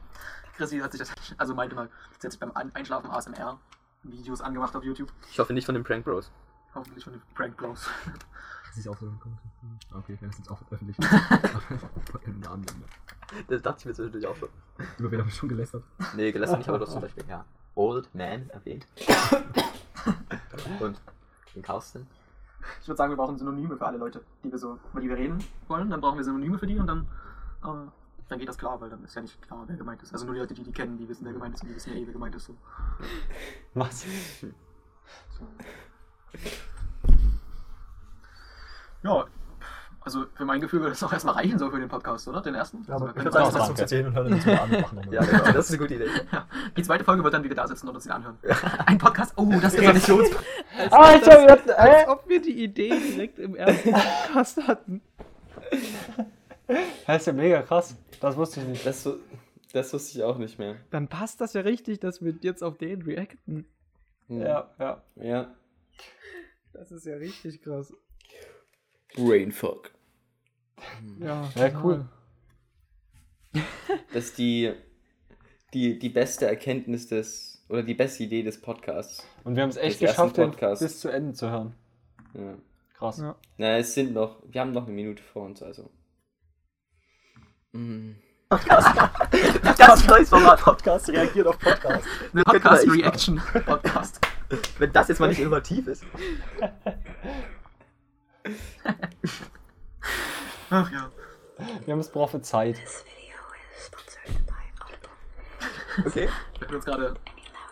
Chrissy hat sich das, also meinte mal, sie hat sich beim Ein- Einschlafen ASMR Videos angemacht auf YouTube. Ich hoffe nicht von den Prank Bros. Hoffentlich von den Prank Bros. Das ist auch so. Okay, wenn das jetzt auch öffentlich <laughs> im Namen nennen. <laughs> Das dachte ich mir zwischendurch auch schon. Über wen habe ich schon gelästert? Nee, gelassen nicht, aber du hast zum Beispiel, ja, Old Man erwähnt. <laughs> Und den Carsten. Ich würde sagen, wir brauchen Synonyme für alle Leute, die wir so, über die wir reden wollen. Dann brauchen wir Synonyme für die und dann, äh, dann geht das klar, weil dann ist ja nicht klar, wer gemeint ist. Also nur die Leute, die die kennen, die wissen, wer gemeint ist und die wissen ja eh, wer gemeint ist. So. Was? Ja, also für mein Gefühl würde es auch erstmal reichen, so für den Podcast, oder? Den ersten? also, ich würde sagen, das zu zählen und hören uns wieder an. Ja, genau, das ist eine gute Idee. ja. <laughs> Die zweite Folge wird dann wieder da sitzen und uns den anhören. Ein Podcast, oh, das ist ja nicht Ah, ich hab grad, Als ob wir die Idee direkt im ersten Podcast hatten. Das ist ja mega krass. Das wusste ich nicht. Das, das wusste ich auch nicht mehr. Dann passt das ja richtig, dass wir jetzt auf den reacten. Hm. Ja, ja. Ja. Das ist ja richtig krass. Brainfuck. Ja, Ja, cool. <laughs> Das ist die, die, die beste Erkenntnis des, oder die beste Idee des Podcasts. Und wir haben es echt Des geschafft, den bis zu Ende zu hören. Ja. Krass. Ja. Na, es sind noch, wir haben noch eine Minute vor uns, also. Mhm. Ganz neues Format. Podcast reagiert auf Podcast. Eine Podcast-Reaction-Podcast. Wenn das jetzt mal nicht innovativ ist. Ach ja. Wir haben es prophezeit. Okay. Wir hören uns gerade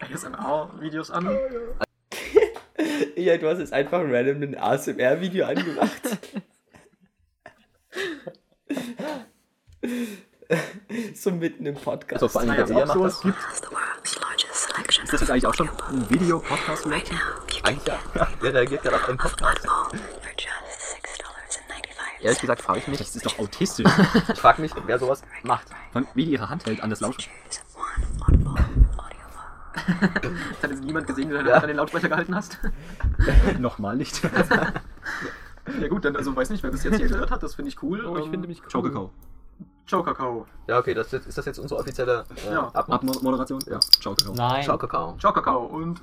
ASMR-Videos an. Ja, du hast jetzt einfach random ein ASMR-Video angemacht. so mitten im Podcast. Also vor allem, der ja, ob macht sowas das. gibt. Ist das jetzt eigentlich auch schon ein Video-Podcast-Reaction? Eigentlich ja. <laughs> ja. Der reagiert gerade auf einen Podcast. Ehrlich gesagt frage ich mich, Das ist doch autistisch. <laughs> ich frage mich, wer sowas macht. Wie die ihre Hand hält an das Lauschen. <laughs> Das hat jetzt niemand gesehen, wie du deine Ja. An den Lautsprecher gehalten hast. <laughs> Nochmal nicht. Ja gut, dann also weiß nicht, wer bis jetzt hier gehört hat, das finde ich cool. Oh, ich Ähm, finde mich cool. Chococao. Ciao Kakao. Ja, okay, das ist, ist das jetzt unsere offizielle äh, Ja. Abmod- Abmoderation? Ja. Nein. Ciao, Kakao. Ciao Kakao und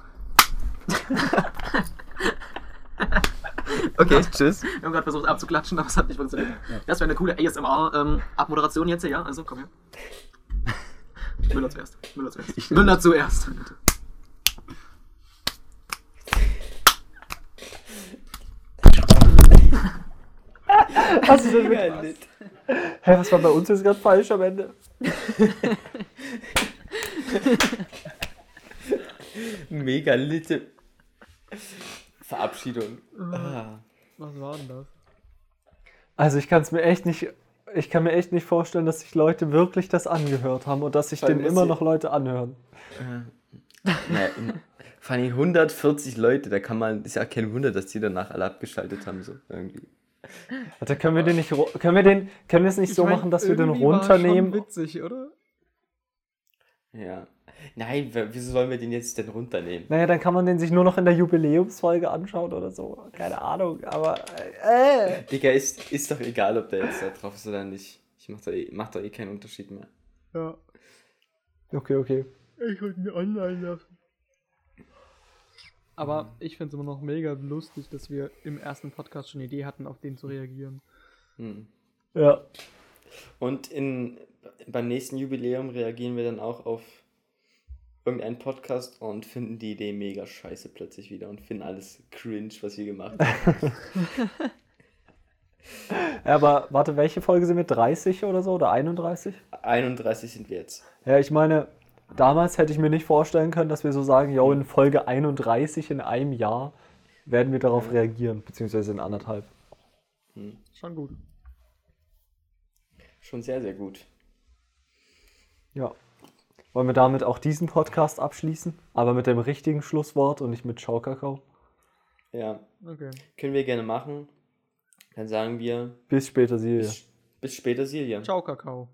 Okay, tschüss. wir haben gerade versucht abzuklatschen, aber es hat nicht funktioniert. Das wäre eine coole ASMR-Abmoderation jetzt, ja? Also komm her. <laughs> Müller zuerst. Müller zuerst. Müller zuerst. Was ist denn mit Hä, was war bei uns jetzt gerade falsch am Ende? <laughs> Mega litte Verabschiedung. Ah. Was war denn das? Also ich kann es mir echt nicht, ich kann mir echt nicht vorstellen, dass sich Leute wirklich das angehört haben und dass sich dem immer noch Leute anhören. Naja, in- vor allem 140 Leute, da kann man, ist ja kein Wunder, dass die danach alle abgeschaltet haben, so irgendwie. Alter, können wir den nicht, können wir den, können wir es nicht Ich so mein, machen, dass wir den irgendwie war schon runternehmen? witzig, oder? Ja. Nein, wieso sollen wir den jetzt denn runternehmen? Naja, dann kann man den sich nur noch in der Jubiläumsfolge anschauen oder so. Keine Ahnung, aber äh. Digga, ist, ist doch egal, ob der jetzt da drauf ist oder nicht. Ich mach da eh, mach da eh keinen Unterschied mehr. Ja. Okay, okay. Ich wollte mir online lassen. Aber ich finde es immer noch mega lustig, dass wir im ersten Podcast schon eine Idee hatten, auf den zu reagieren. Hm. Ja. Und in, beim nächsten Jubiläum reagieren wir dann auch auf irgendeinen Podcast und finden die Idee mega scheiße plötzlich wieder und finden alles cringe, was wir gemacht haben. <laughs> Ja, aber warte, welche Folge sind wir? 30 oder so? Oder 31? 31 sind wir jetzt. Ja, ich meine, damals hätte ich mir nicht vorstellen können, dass wir so sagen, yo, in Folge 31 in einem Jahr werden wir darauf reagieren, beziehungsweise in anderthalb. Schon gut. Schon sehr, sehr gut. Ja. Wollen wir damit auch diesen Podcast abschließen? Aber mit dem richtigen Schlusswort und nicht mit Schaukakao? Ja, Okay. können wir gerne machen. Dann sagen wir Bis später, Silja. bis, bis später, Silja. Ciao, Kakao.